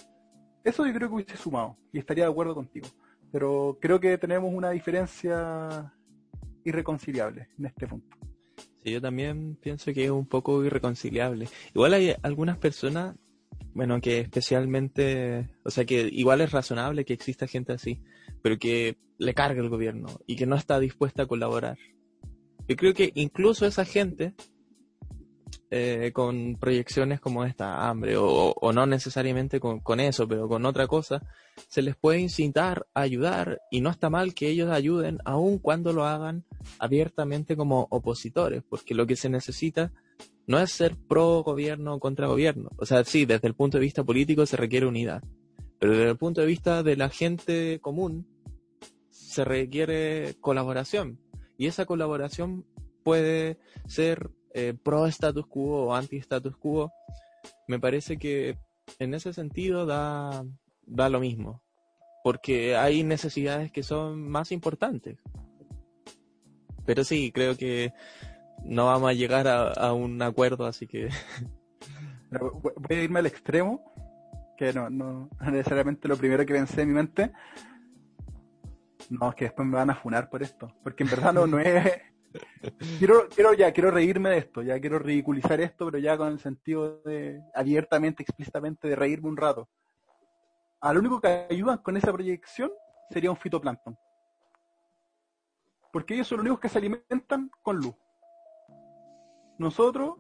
Eso yo creo que hubiese sumado y estaría de acuerdo contigo. Pero creo que tenemos una diferencia irreconciliable en este punto. Sí, yo también pienso que es un poco irreconciliable. Igual hay algunas personas, bueno, que especialmente, o sea, que igual es razonable que exista gente así, pero que le carga el gobierno y que no está dispuesta a colaborar. Yo creo que incluso esa gente eh, con proyecciones como esta, hambre, o, no necesariamente con, con, eso, pero con otra cosa, se les puede incitar a ayudar y no está mal que ellos ayuden, aun cuando lo hagan abiertamente como opositores, porque lo que se necesita no es ser pro gobierno o contra gobierno. O sea, sí, desde el punto de vista político se requiere unidad, pero desde el punto de vista de la gente común se requiere colaboración y esa colaboración puede ser eh, pro status quo o anti status quo. Me parece que en ese sentido da, da lo mismo, porque hay necesidades que son más importantes. Pero sí, creo que no vamos a llegar a, un acuerdo, así que... *laughs* Voy a irme al extremo, que no, no necesariamente lo primero que pensé en mi mente, no, es que después me van a funar por esto. Porque en verdad no, no es. Quiero, quiero ya, quiero reírme de esto, ya quiero ridiculizar esto, pero ya con el sentido de abiertamente, explícitamente, de reírme un rato. A lo único que ayudan con esa proyección sería un fitoplancton. Porque ellos son los únicos que se alimentan con luz. Nosotros,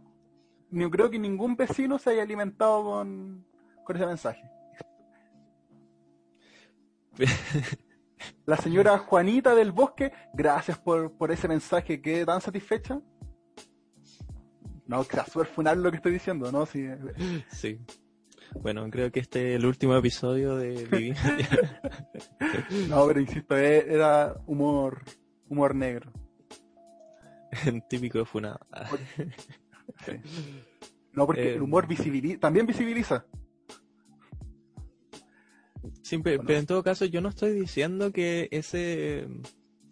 no creo que ningún vecino se haya alimentado con, con ese mensaje. *laughs* *laughs* La señora Juanita del Bosque, gracias por, por ese mensaje, que tan satisfecha. No, que súper funar lo que estoy diciendo, ¿no? Sí. sí. Bueno, creo que este es el último episodio de *laughs* Vivi. *laughs* no, pero insisto, e, era humor, humor negro. Típico de funado. No, porque el humor eh, visibiliza, también visibiliza. Sí, pero, en todo caso yo no estoy diciendo que ese,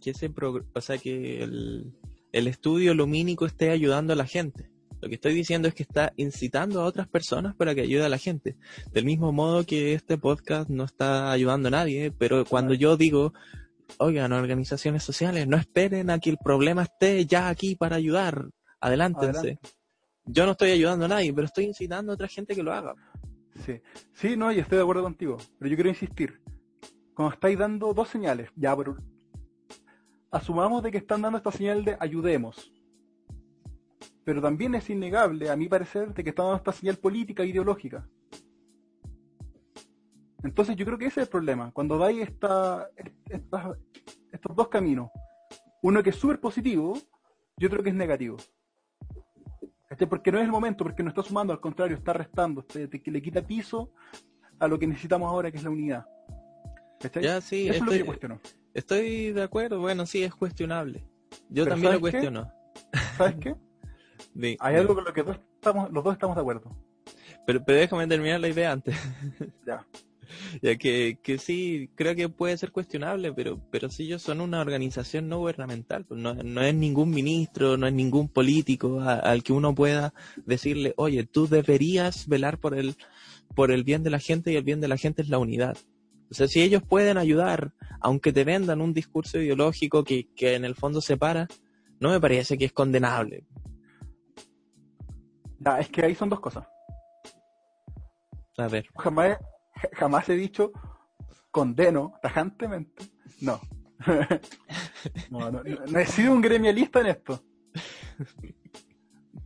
que ese o sea, que el, estudio lumínico esté ayudando a la gente. Lo que estoy diciendo es que está incitando a otras personas para que ayude a la gente. Del mismo modo que este podcast no está ayudando a nadie, pero cuando yo digo, oigan, organizaciones sociales, no esperen a que el problema esté ya aquí para ayudar, adelántense. Yo no estoy ayudando a nadie, pero estoy incitando a otra gente que lo haga. Sí, sí, no, y estoy de acuerdo contigo, pero yo quiero insistir. Cuando estáis dando dos señales, ya, pero asumamos de que están dando esta señal de ayudemos. Pero también es innegable, a mi parecer, de que están dando esta señal política e ideológica. Entonces yo creo que ese es el problema. Cuando dais estos dos caminos, Uno que es súper positivo y otro que es negativo. Porque no es el momento, porque no está sumando, al contrario, está restando, que le quita piso a lo que necesitamos ahora, que es la unidad. Ya, sí, Eso estoy, es lo que Estoy de acuerdo, bueno, sí, es cuestionable. Yo también lo cuestiono. ¿Sabes qué? *laughs* Hay algo con lo que estamos, los dos estamos de acuerdo. Pero, pero déjame terminar la idea antes. Ya. *laughs* *laughs* ya que, que sí, creo que puede ser cuestionable, pero, pero si ellos son una organización no gubernamental, pues no, no es ningún ministro, no es ningún político al que uno pueda decirle, oye, tú deberías velar por el, por el bien de la gente y el bien de la gente es la unidad. O sea, si ellos pueden ayudar, aunque te vendan un discurso ideológico que, que en el fondo separa, no me parece que es condenable. Ya, es que ahí son dos cosas. A ver. Jamás, *laughs* jamás he dicho condeno tajantemente. *laughs* No. no, no, no, he sido un gremialista en esto.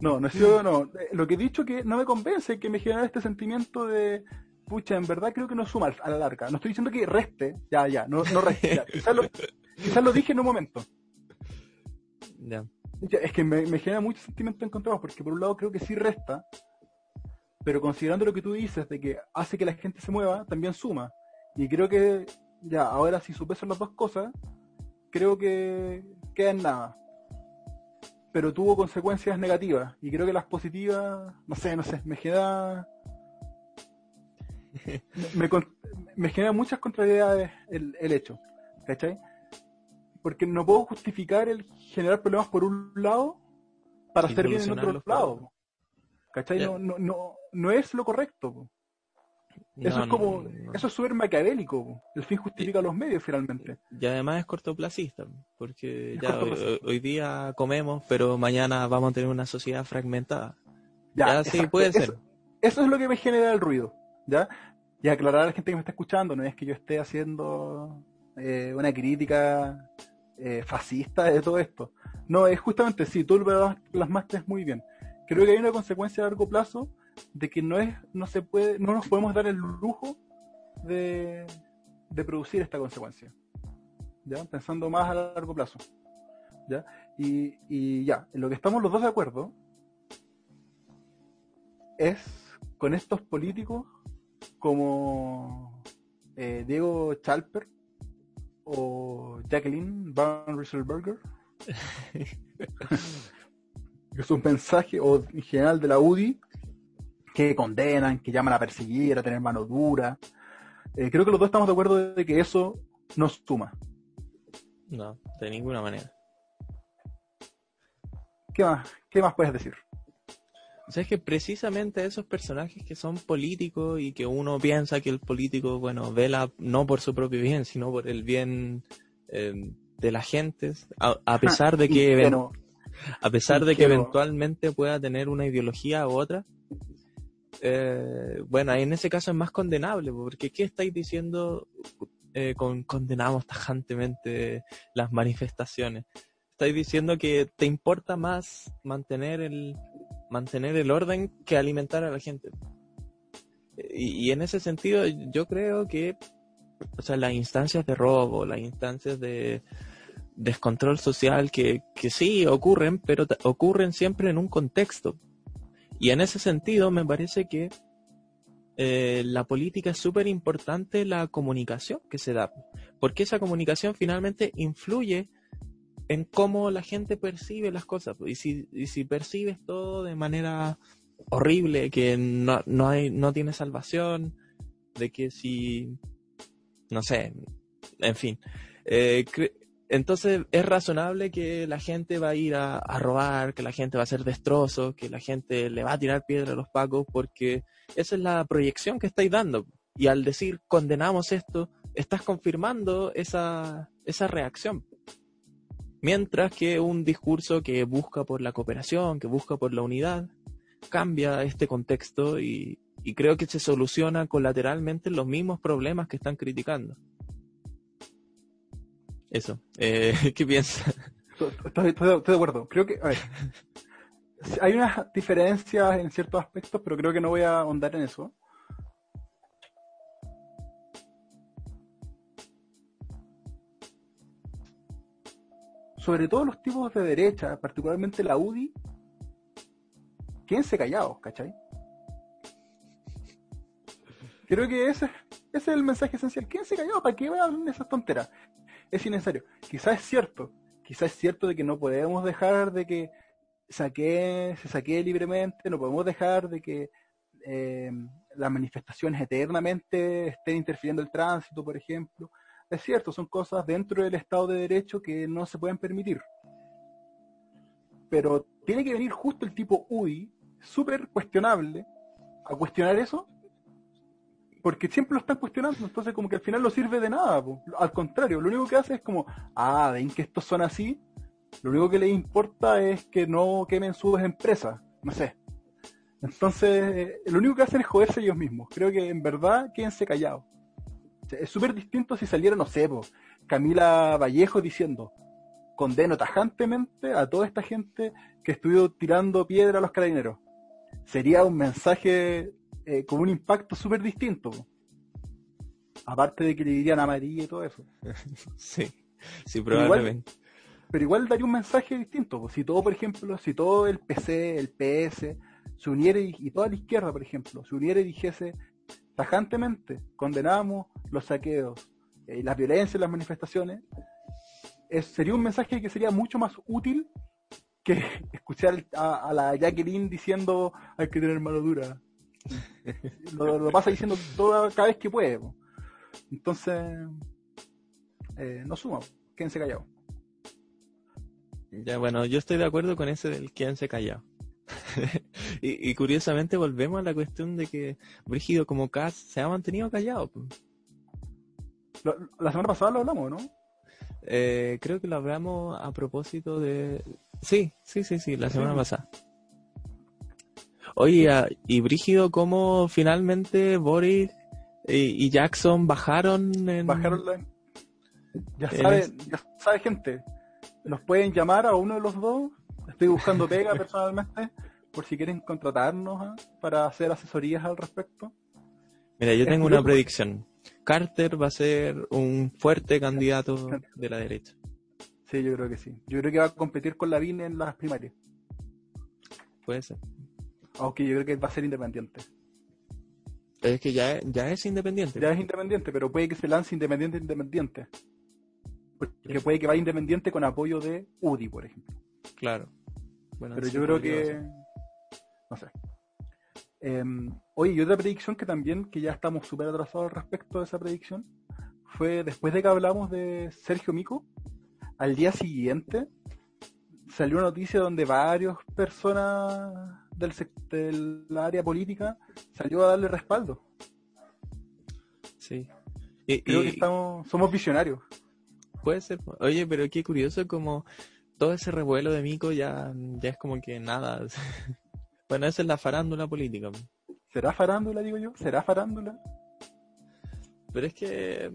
No, no he sido, no. Lo que he dicho que no me convence, que me genera este sentimiento de, pucha, en verdad creo que no suma a la larga. No estoy diciendo que reste, ya, ya, no, no reste. Quizás, lo, dije en un momento. Ya. Es que me, me genera mucho sentimiento encontrados, porque por un lado creo que sí resta, pero considerando lo que tú dices de que hace que la gente se mueva, también suma. Y creo que, ya, ahora si supesan las dos cosas, creo que queda en nada. Pero tuvo consecuencias negativas, y creo que las positivas, no sé, no sé, me genera... me, me, genera muchas contrariedades el, el hecho, ¿cachai? Porque no puedo justificar el generar problemas por un lado para hacer bien en otro lado. ¿Cachai? No, no, no, no es lo correcto. Eso es como, eso es súper maquiavélico. El fin justifica los medios finalmente. Y además es cortoplacista, porque ya hoy, día comemos, pero mañana vamos a tener una sociedad fragmentada. Ya, sí, puede ser. Eso, es lo que me genera el ruido, ¿ya? Y aclarar a la gente que me está escuchando, no es que yo esté haciendo eh, una crítica eh, fascista de todo esto. No, es justamente, sí, tú lo plasmaste muy bien. Creo que hay una consecuencia a largo plazo de que no es, no se puede, no nos podemos dar el lujo de, producir esta consecuencia. ¿Ya? Pensando más a largo plazo. ¿Ya? Y, y ya, en lo que estamos los dos de acuerdo es con estos políticos como eh, Diego Chalper o Jacqueline Van Rieselberger. *laughs* es un mensaje, o en general de la UDI, que condenan, que llaman a perseguir, a tener mano dura. Eh, creo que los dos estamos de acuerdo de que eso no suma. No, de ninguna manera. ¿Qué más, qué más puedes decir? O sea, es que precisamente esos personajes que son políticos y que uno piensa que el político, bueno, vela no por su propio bien, sino por el bien eh, de la gente, a, pesar de que, a pesar de que eventualmente pueda tener una ideología u otra, eh, bueno, en ese caso es más condenable, porque ¿qué estáis diciendo eh, con condenamos tajantemente las manifestaciones? Estáis diciendo que te importa más mantener el, mantener el orden que alimentar a la gente. Y, en ese sentido yo creo que o sea, las instancias de robo, las instancias de descontrol social que, que sí ocurren, pero ocurren siempre en un contexto. Y en ese sentido me parece que eh, la política es súper importante la comunicación que se da, porque esa comunicación finalmente influye en cómo la gente percibe las cosas. Y si, y si percibes todo de manera horrible, que no, no, hay, no tiene salvación, de que si, no sé, en fin, eh, entonces es razonable que la gente va a ir a, robar, que la gente va a hacer destrozos, que la gente le va a tirar piedra a los pacos, porque esa es la proyección que estáis dando. Y al decir condenamos esto, estás confirmando esa, esa reacción. Mientras que un discurso que busca por la cooperación, que busca por la unidad, cambia este contexto y, y creo que se soluciona colateralmente los mismos problemas que están criticando. Eso. Eh, *laughs* ¿Qué piensas? Estoy, de acuerdo. Creo que, a hay unas diferencias en ciertos aspectos, pero creo que no voy a ahondar en eso. sobre todo los tipos de derecha, particularmente la UDI, quédense callados, ¿cachai? Creo que ese, ese es el mensaje esencial. Quédense callados, ¿para qué hablar esas tonteras? Es innecesario. Quizás es cierto, quizás es cierto de que no podemos dejar de que saque, se saquee libremente, no podemos dejar de que eh, las manifestaciones eternamente estén interfiriendo el tránsito, por ejemplo. Es cierto, son cosas dentro del Estado de Derecho que no se pueden permitir. Pero tiene que venir justo el tipo UDI, súper cuestionable, a cuestionar eso, porque siempre lo están cuestionando, entonces como que al final no sirve de nada. Al contrario, lo único que hace es como, ah, ven que estos son así, lo único que les importa es que no quemen sus empresas, no sé. Entonces, lo único que hacen es joderse ellos mismos. Creo que en verdad quédense callados. es súper distinto si saliera, no sé, Camila Vallejo diciendo, condeno tajantemente a toda esta gente que estuvo tirando piedra a los carabineros. Sería un mensaje eh, con un impacto súper distinto. Aparte de que le dirían a María y todo eso. *laughs* sí, sí, probablemente pero igual daría un mensaje distinto. Si todo, por ejemplo, si todo el PC, el PS, se uniera y, toda la izquierda, por ejemplo, se uniera y dijese tajantemente, condenamos los saqueos y eh, las violencias, las manifestaciones, sería un mensaje que sería mucho más útil que *laughs* escuchar a, la Jacqueline diciendo hay que tener mano dura. Lo, pasa diciendo toda, cada vez que puede. Entonces, eh, no suma, quédense callados. Ya, bueno, yo estoy de acuerdo con ese del quédense callado. *laughs* y, y, curiosamente volvemos a la cuestión de que Brígido como Cass se ha mantenido callado. La semana pasada lo hablamos, ¿no? Eh, creo que lo hablamos a propósito de... Sí, sí, sí, sí, la semana pasada. Oye, y Brígido, ¿cómo finalmente Boris y, Jackson bajaron en... Bajaron la... Ya sabe, ya sabe gente, nos pueden llamar a uno de los dos. Estoy buscando *laughs* pega personalmente, por si quieren contratarnos ¿ah? para hacer asesorías al respecto. Mira, yo tengo una predicción. Carter va a ser un fuerte candidato de la derecha. Sí, yo creo que sí. Yo creo que va a competir con Lavín en las primarias. Puede ser. Aunque yo creo que va a ser independiente. Es que ya, ya es independiente. Ya es independiente, pero puede que se lance independiente independiente. Porque puede que vaya independiente con apoyo de UDI, por ejemplo. Claro. Pero yo creo que... No sé. Em, oye, y otra predicción que también, que ya estamos súper atrasados al respecto de esa predicción, fue después de que hablamos de Sergio Mico, al día siguiente salió una noticia donde varias personas del, del área política salió a darle respaldo. Sí. Creo que estamos, somos visionarios. Puede ser. Oye, pero qué curioso como todo ese revuelo de Mico ya, ya es como que nada. *laughs* bueno, esa es la farándula política. ¿Será farándula, digo yo? ¿Será farándula? Pero es que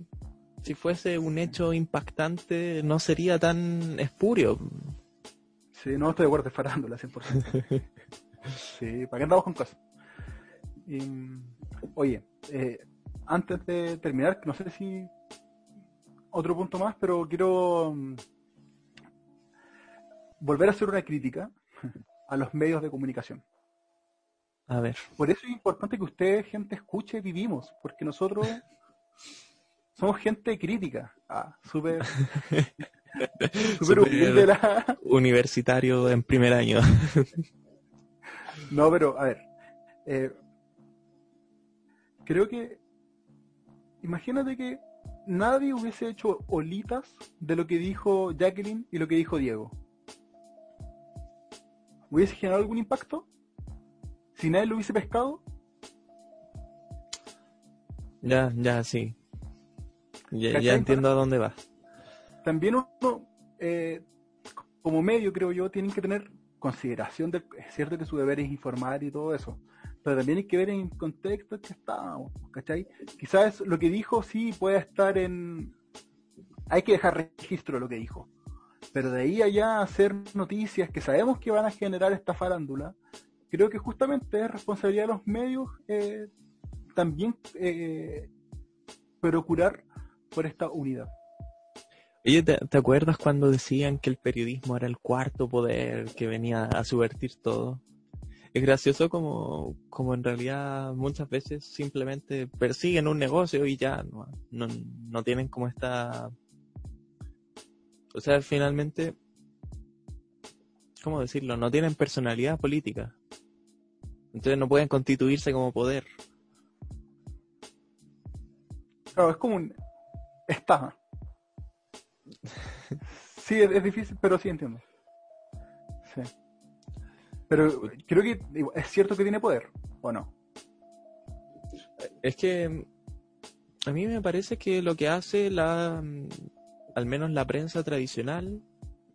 si fuese un hecho impactante no sería tan espurio. Sí, no estoy de acuerdo, es farándula 100%. *laughs* sí, ¿para qué andamos con cosas? oye, eh, antes de terminar, no sé si otro punto más, pero quiero mm, volver a hacer una crítica a los medios de comunicación. A ver. Por eso es importante que ustedes, gente, escuche Vivimos, porque nosotros *laughs* somos gente crítica. Ah, súper... *laughs* super humilde la... Universitario en primer año. *laughs* no, pero, a ver. Eh, creo que... Imagínate que nadie hubiese hecho olitas de lo que dijo Jacqueline y lo que dijo Diego. ¿Hubiese generado algún impacto? Si nadie lo hubiese pescado. Ya, ya, sí. Ya, entiendo a dónde va. También uno, eh, como medio, creo yo, tienen que tener consideración de, es cierto que su deber es informar y todo eso, pero también hay que ver en el contexto que estábamos, ¿cachai? Quizás lo que dijo sí puede estar en... Hay que dejar registro de lo que dijo, pero de ahí allá hacer noticias que sabemos que van a generar esta farándula, creo que justamente es responsabilidad de los medios eh, también eh, procurar por esta unidad. Oye, ¿te, ¿te acuerdas cuando decían que el periodismo era el cuarto poder que venía a subvertir todo? Es gracioso como, como en realidad muchas veces simplemente persiguen un negocio y ya no, no, no tienen como esta... O sea, finalmente, ¿cómo decirlo? No tienen personalidad política. Entonces no pueden constituirse como poder. Claro, es como un. Sí, es, difícil, pero sí entiendo. Sí. Pero creo que es cierto que tiene poder, ¿o no? Es que a mí me parece que lo que hace la, al menos la prensa tradicional,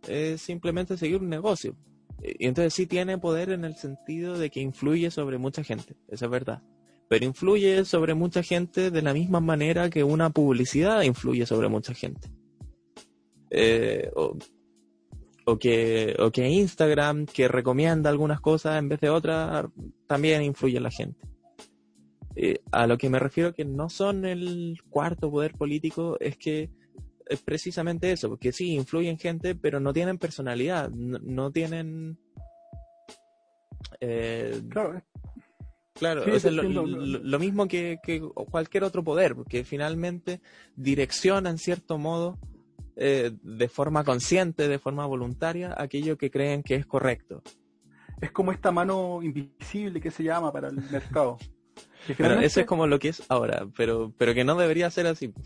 es simplemente seguir un negocio. Y entonces sí tiene poder en el sentido de que influye sobre mucha gente, eso es verdad. Pero influye sobre mucha gente de la misma manera que una publicidad influye sobre mucha gente. Eh, o, o que, o que Instagram, que recomienda algunas cosas en vez de otras, también influye en la gente. Eh, a lo que me refiero que no son el cuarto poder político es que es precisamente eso, porque sí, influyen gente, pero no tienen personalidad, no, no tienen... eh, Claro, Claro, Sí, o sea, te lo, entiendo. lo- lo mismo que, que cualquier otro poder, porque finalmente direcciona en cierto modo, eh, de forma consciente, de forma voluntaria, aquello que creen que es correcto. es como esta mano invisible que se llama para el *laughs* mercado. Eso es como lo que es ahora, pero, pero que no debería ser así. *laughs*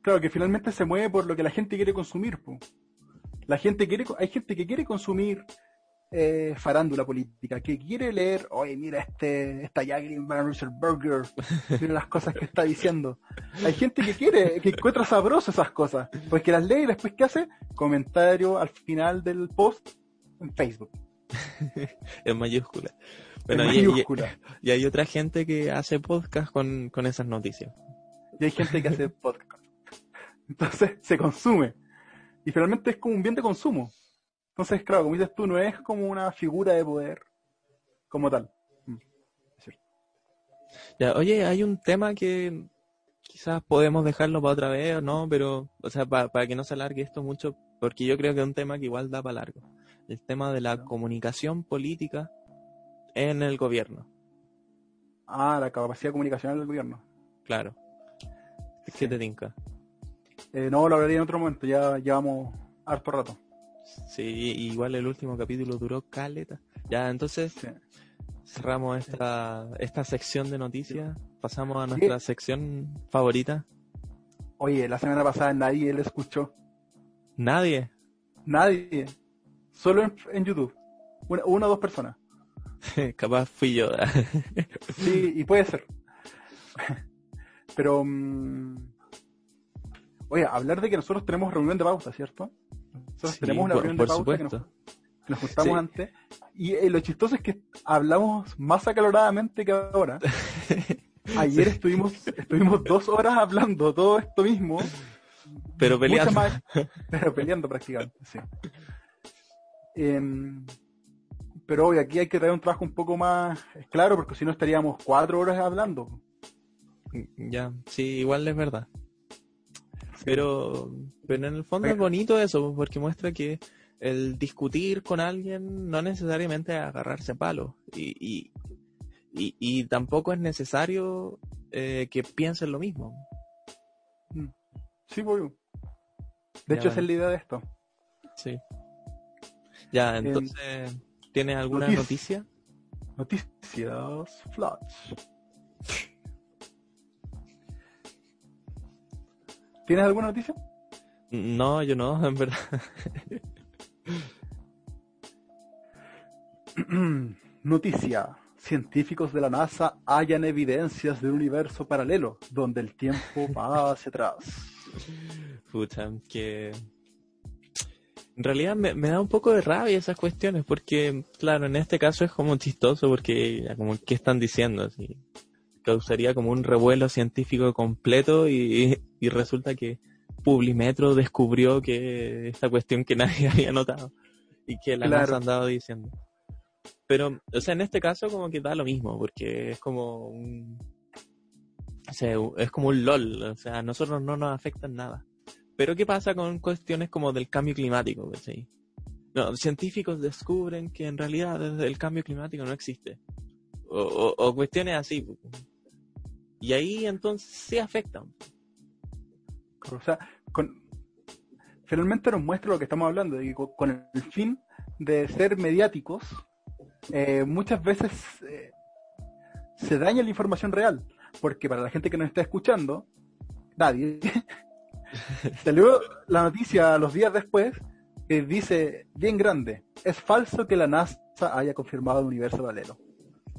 Claro, que finalmente se mueve por lo que la gente quiere consumir. po. La gente quiere, hay gente que quiere consumir eh, farándula política, que quiere leer, oye, mira este, esta Jacqueline Van Burger, mira las cosas que está diciendo. Hay gente que quiere, que encuentra sabroso esas cosas, pues que las lee y después ¿qué hace? Comentario al final del post en Facebook. *laughs* En mayúscula. Bueno, en y, y- mayúscula. y hay otra gente que hace podcast con, con esas noticias. y hay gente que hace podcast. Entonces se consume. Y finalmente es como un bien de consumo. Entonces, claro, como dices tú, no es como una figura de poder como tal. Mm, es cierto. Ya, oye, hay un tema que quizás podemos dejarlo para otra vez o no, pero, o sea, pa- para que no se alargue esto mucho, porque yo creo que es un tema que igual da para largo. El tema de la comunicación política en el gobierno, Ah, la capacidad comunicacional del gobierno. claro. Sí. ¿Qué te tinca? Eh, no, lo hablaría en otro momento, ya llevamos harto rato. Sí, igual el último capítulo duró caleta. Ya, entonces Sí. cerramos esta, esta sección de noticias, pasamos a nuestra sección favorita. Oye, la semana pasada nadie le escuchó. Nadie. Nadie. Solo en, en YouTube. Una, una o dos personas. *laughs* Capaz fui yo. *laughs* Sí, y puede ser. Pero, mm, oye, hablar de que nosotros tenemos reunión de pauta, ¿cierto? Nosotros Sí, tenemos una por- reunión de pauta que nos, que nos juntamos Sí. antes. Y eh, lo chistoso es que hablamos más acaloradamente que ahora. *laughs* Ayer estuvimos, estuvimos dos horas hablando todo esto mismo. Pero peleando. más- *laughs* pero peleando prácticamente, sí. Em, pero hoy aquí hay que traer un trabajo un poco más claro, porque si no estaríamos cuatro horas hablando. Ya, sí, igual es verdad. Pero, pero en el fondo es bonito eso, porque muestra que el discutir con alguien no necesariamente es agarrarse a palo. Y, y, y, y tampoco es necesario eh, que piensen lo mismo. Sí, voy. De Ya, hecho, esa es la idea de esto. Sí. Ya, entonces, ¿tienes alguna noticia. noticia? Noticias Flash. ¿Tienes alguna noticia? No, yo no, en verdad. *clears throat* Noticia. Científicos de la NASA hallan evidencias de un universo paralelo donde el tiempo *laughs* va hacia atrás. Pucha, que... En realidad me, me da un poco de rabia esas cuestiones, porque, claro, en este caso es como chistoso, porque, como, ¿qué están diciendo? Así, causaría como un revuelo científico completo y, y resulta que Publimetro descubrió que esta cuestión que *laughs* nadie había notado y que la Claro. NASA andaba diciendo. Pero, o sea, en este caso como que da lo mismo, porque es como un... O sea, es como un LOL, o sea, a nosotros no nos afecta en nada. pero ¿qué pasa con cuestiones como del cambio climático? ¿sí? No, científicos descubren que en realidad el cambio climático no existe. O, cuestiones así. Y ahí entonces sí afectan. O sea, con, finalmente nos muestra lo que estamos hablando, y con, el fin de ser mediáticos, eh, muchas veces eh, se daña la información real, porque para la gente que nos está escuchando, nadie, *laughs* salió la noticia los días después que dice bien grande, es falso que la NASA haya confirmado el universo paralelo.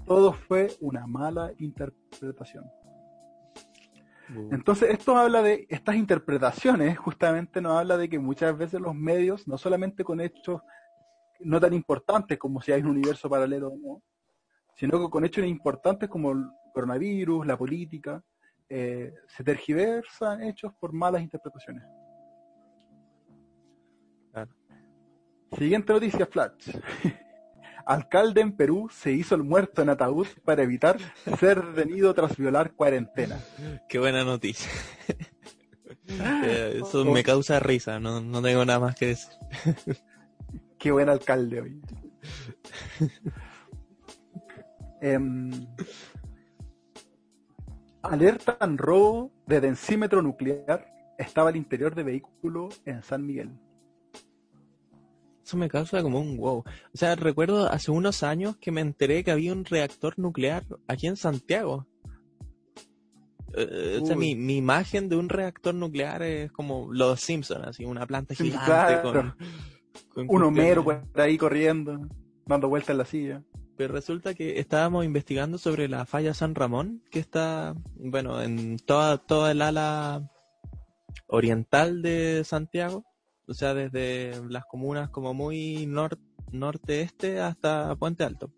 Todo fue una mala interpretación. Uh. Entonces, esto habla de estas interpretaciones, justamente nos habla de que muchas veces los medios, no solamente con hechos no tan importantes como si hay un universo paralelo o no, sino que con hechos importantes como el coronavirus, la política, eh, se tergiversan hechos por malas interpretaciones. Siguiente noticia, Flash. *laughs* Alcalde en Perú se hizo el muerto en ataúd para evitar ser detenido tras violar cuarentena. Qué buena noticia. *laughs* Eh, eso me causa risa, no, no tengo nada más que decir. *laughs* Qué buen alcalde hoy. *laughs* Em, alerta en robo de densímetro nuclear estaba al interior de vehículo en San Miguel. Eso me causa como un wow. O sea, recuerdo hace unos años que me enteré que había un reactor nuclear aquí en Santiago. Eh, o sea, mi, imagen de un reactor nuclear es como los Simpsons, así, una planta gigante con, Un Homero por ahí corriendo, dando vueltas en la silla. Pero resulta que estábamos investigando sobre la falla San Ramón, que está, bueno, en toda, toda el ala oriental de Santiago o sea, desde las comunas como muy norte-este hasta Puente Alto.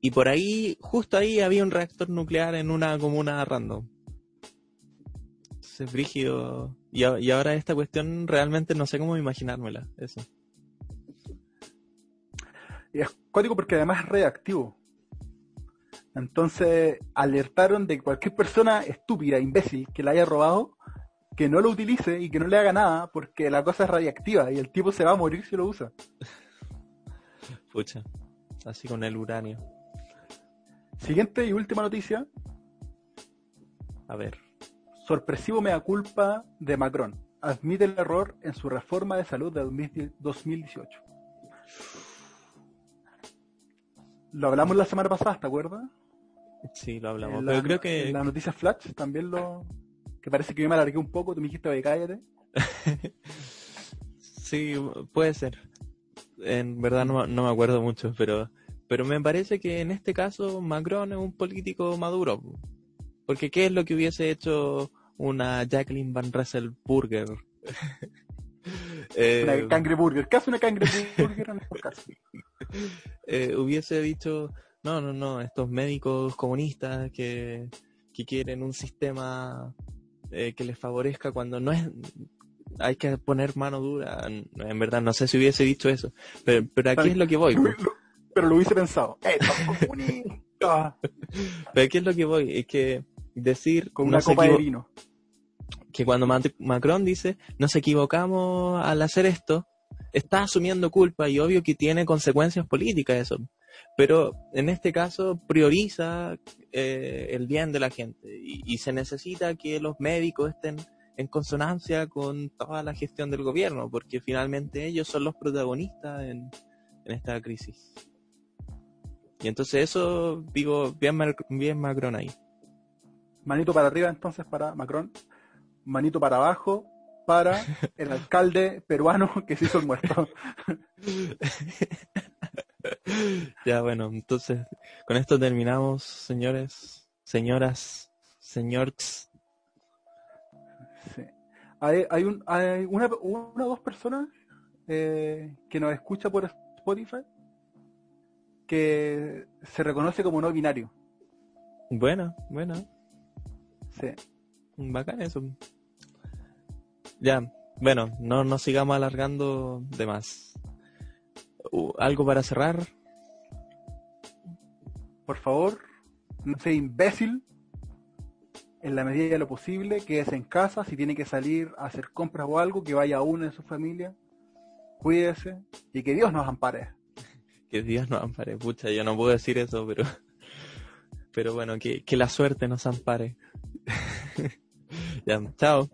Y por ahí, justo ahí había un reactor nuclear en una comuna random. Es. Y, ahora esta cuestión realmente no sé cómo imaginármela, eso. Y es código porque además es reactivo. Entonces alertaron de cualquier persona estúpida, imbécil, que la haya robado, que no lo utilice y que no le haga nada porque la cosa es radiactiva y el tipo se va a morir si lo usa. *laughs* Pucha, así con el uranio. Siguiente y última noticia. A ver. Sorpresivo mea culpa de Macron. Admite el error en su reforma de salud de 2018. Lo hablamos la semana pasada, ¿te acuerdas? Sí, lo hablamos. Pero creo que. la noticia Flash también lo, que parece que yo me alargué un poco, tú me dijiste, oye, cállate. *laughs* sí, puede ser. En verdad no, me acuerdo mucho, pero, pero me parece que en este caso Macron es un político maduro. Porque ¿qué es lo que hubiese hecho una Jacqueline Van Burger? *laughs* eh, una cangreburger. ¿Qué hace una cangreburger en este caso? *laughs* Eh, hubiese dicho, no, no, no, estos médicos comunistas que, que quieren un sistema eh, que les favorezca cuando no es hay que poner mano dura. En verdad, no sé si hubiese dicho eso. Pero, pero aquí es lo que voy. Pues. pero lo hubiese pensado. *laughs* pero aquí es lo que voy. Es que decir. Con una copa de vino. Que cuando Macron dice, nos equivocamos al hacer esto, está asumiendo culpa y obvio que tiene consecuencias políticas eso pero en este caso prioriza eh, el bien de la gente y, se necesita que los médicos estén en consonancia con toda la gestión del gobierno, porque finalmente ellos son los protagonistas en, esta crisis. Y entonces eso, digo, bien, bien Macron ahí. Manito para arriba entonces para Macron, manito para abajo para el *laughs* alcalde peruano que se hizo el muerto. *laughs* *laughs* ya, bueno, entonces con esto terminamos, señores, señoras, señores. Hay, hay, un, hay una, o dos personas eh, que nos escucha por Spotify que se reconoce como no binario. Bueno, bueno. Sí. Bacán eso. Ya, bueno, no nos sigamos alargando de más. ¿Algo para cerrar? Por favor, no sea imbécil. en la medida de lo posible, quédese en casa, si tiene que salir a hacer compras o algo, que vaya uno en su familia, cuídese y que Dios nos ampare. Que Dios nos ampare, pucha, yo no puedo decir eso, pero, pero bueno, que, que la suerte nos ampare. *laughs* ya, chao.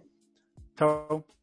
Chao.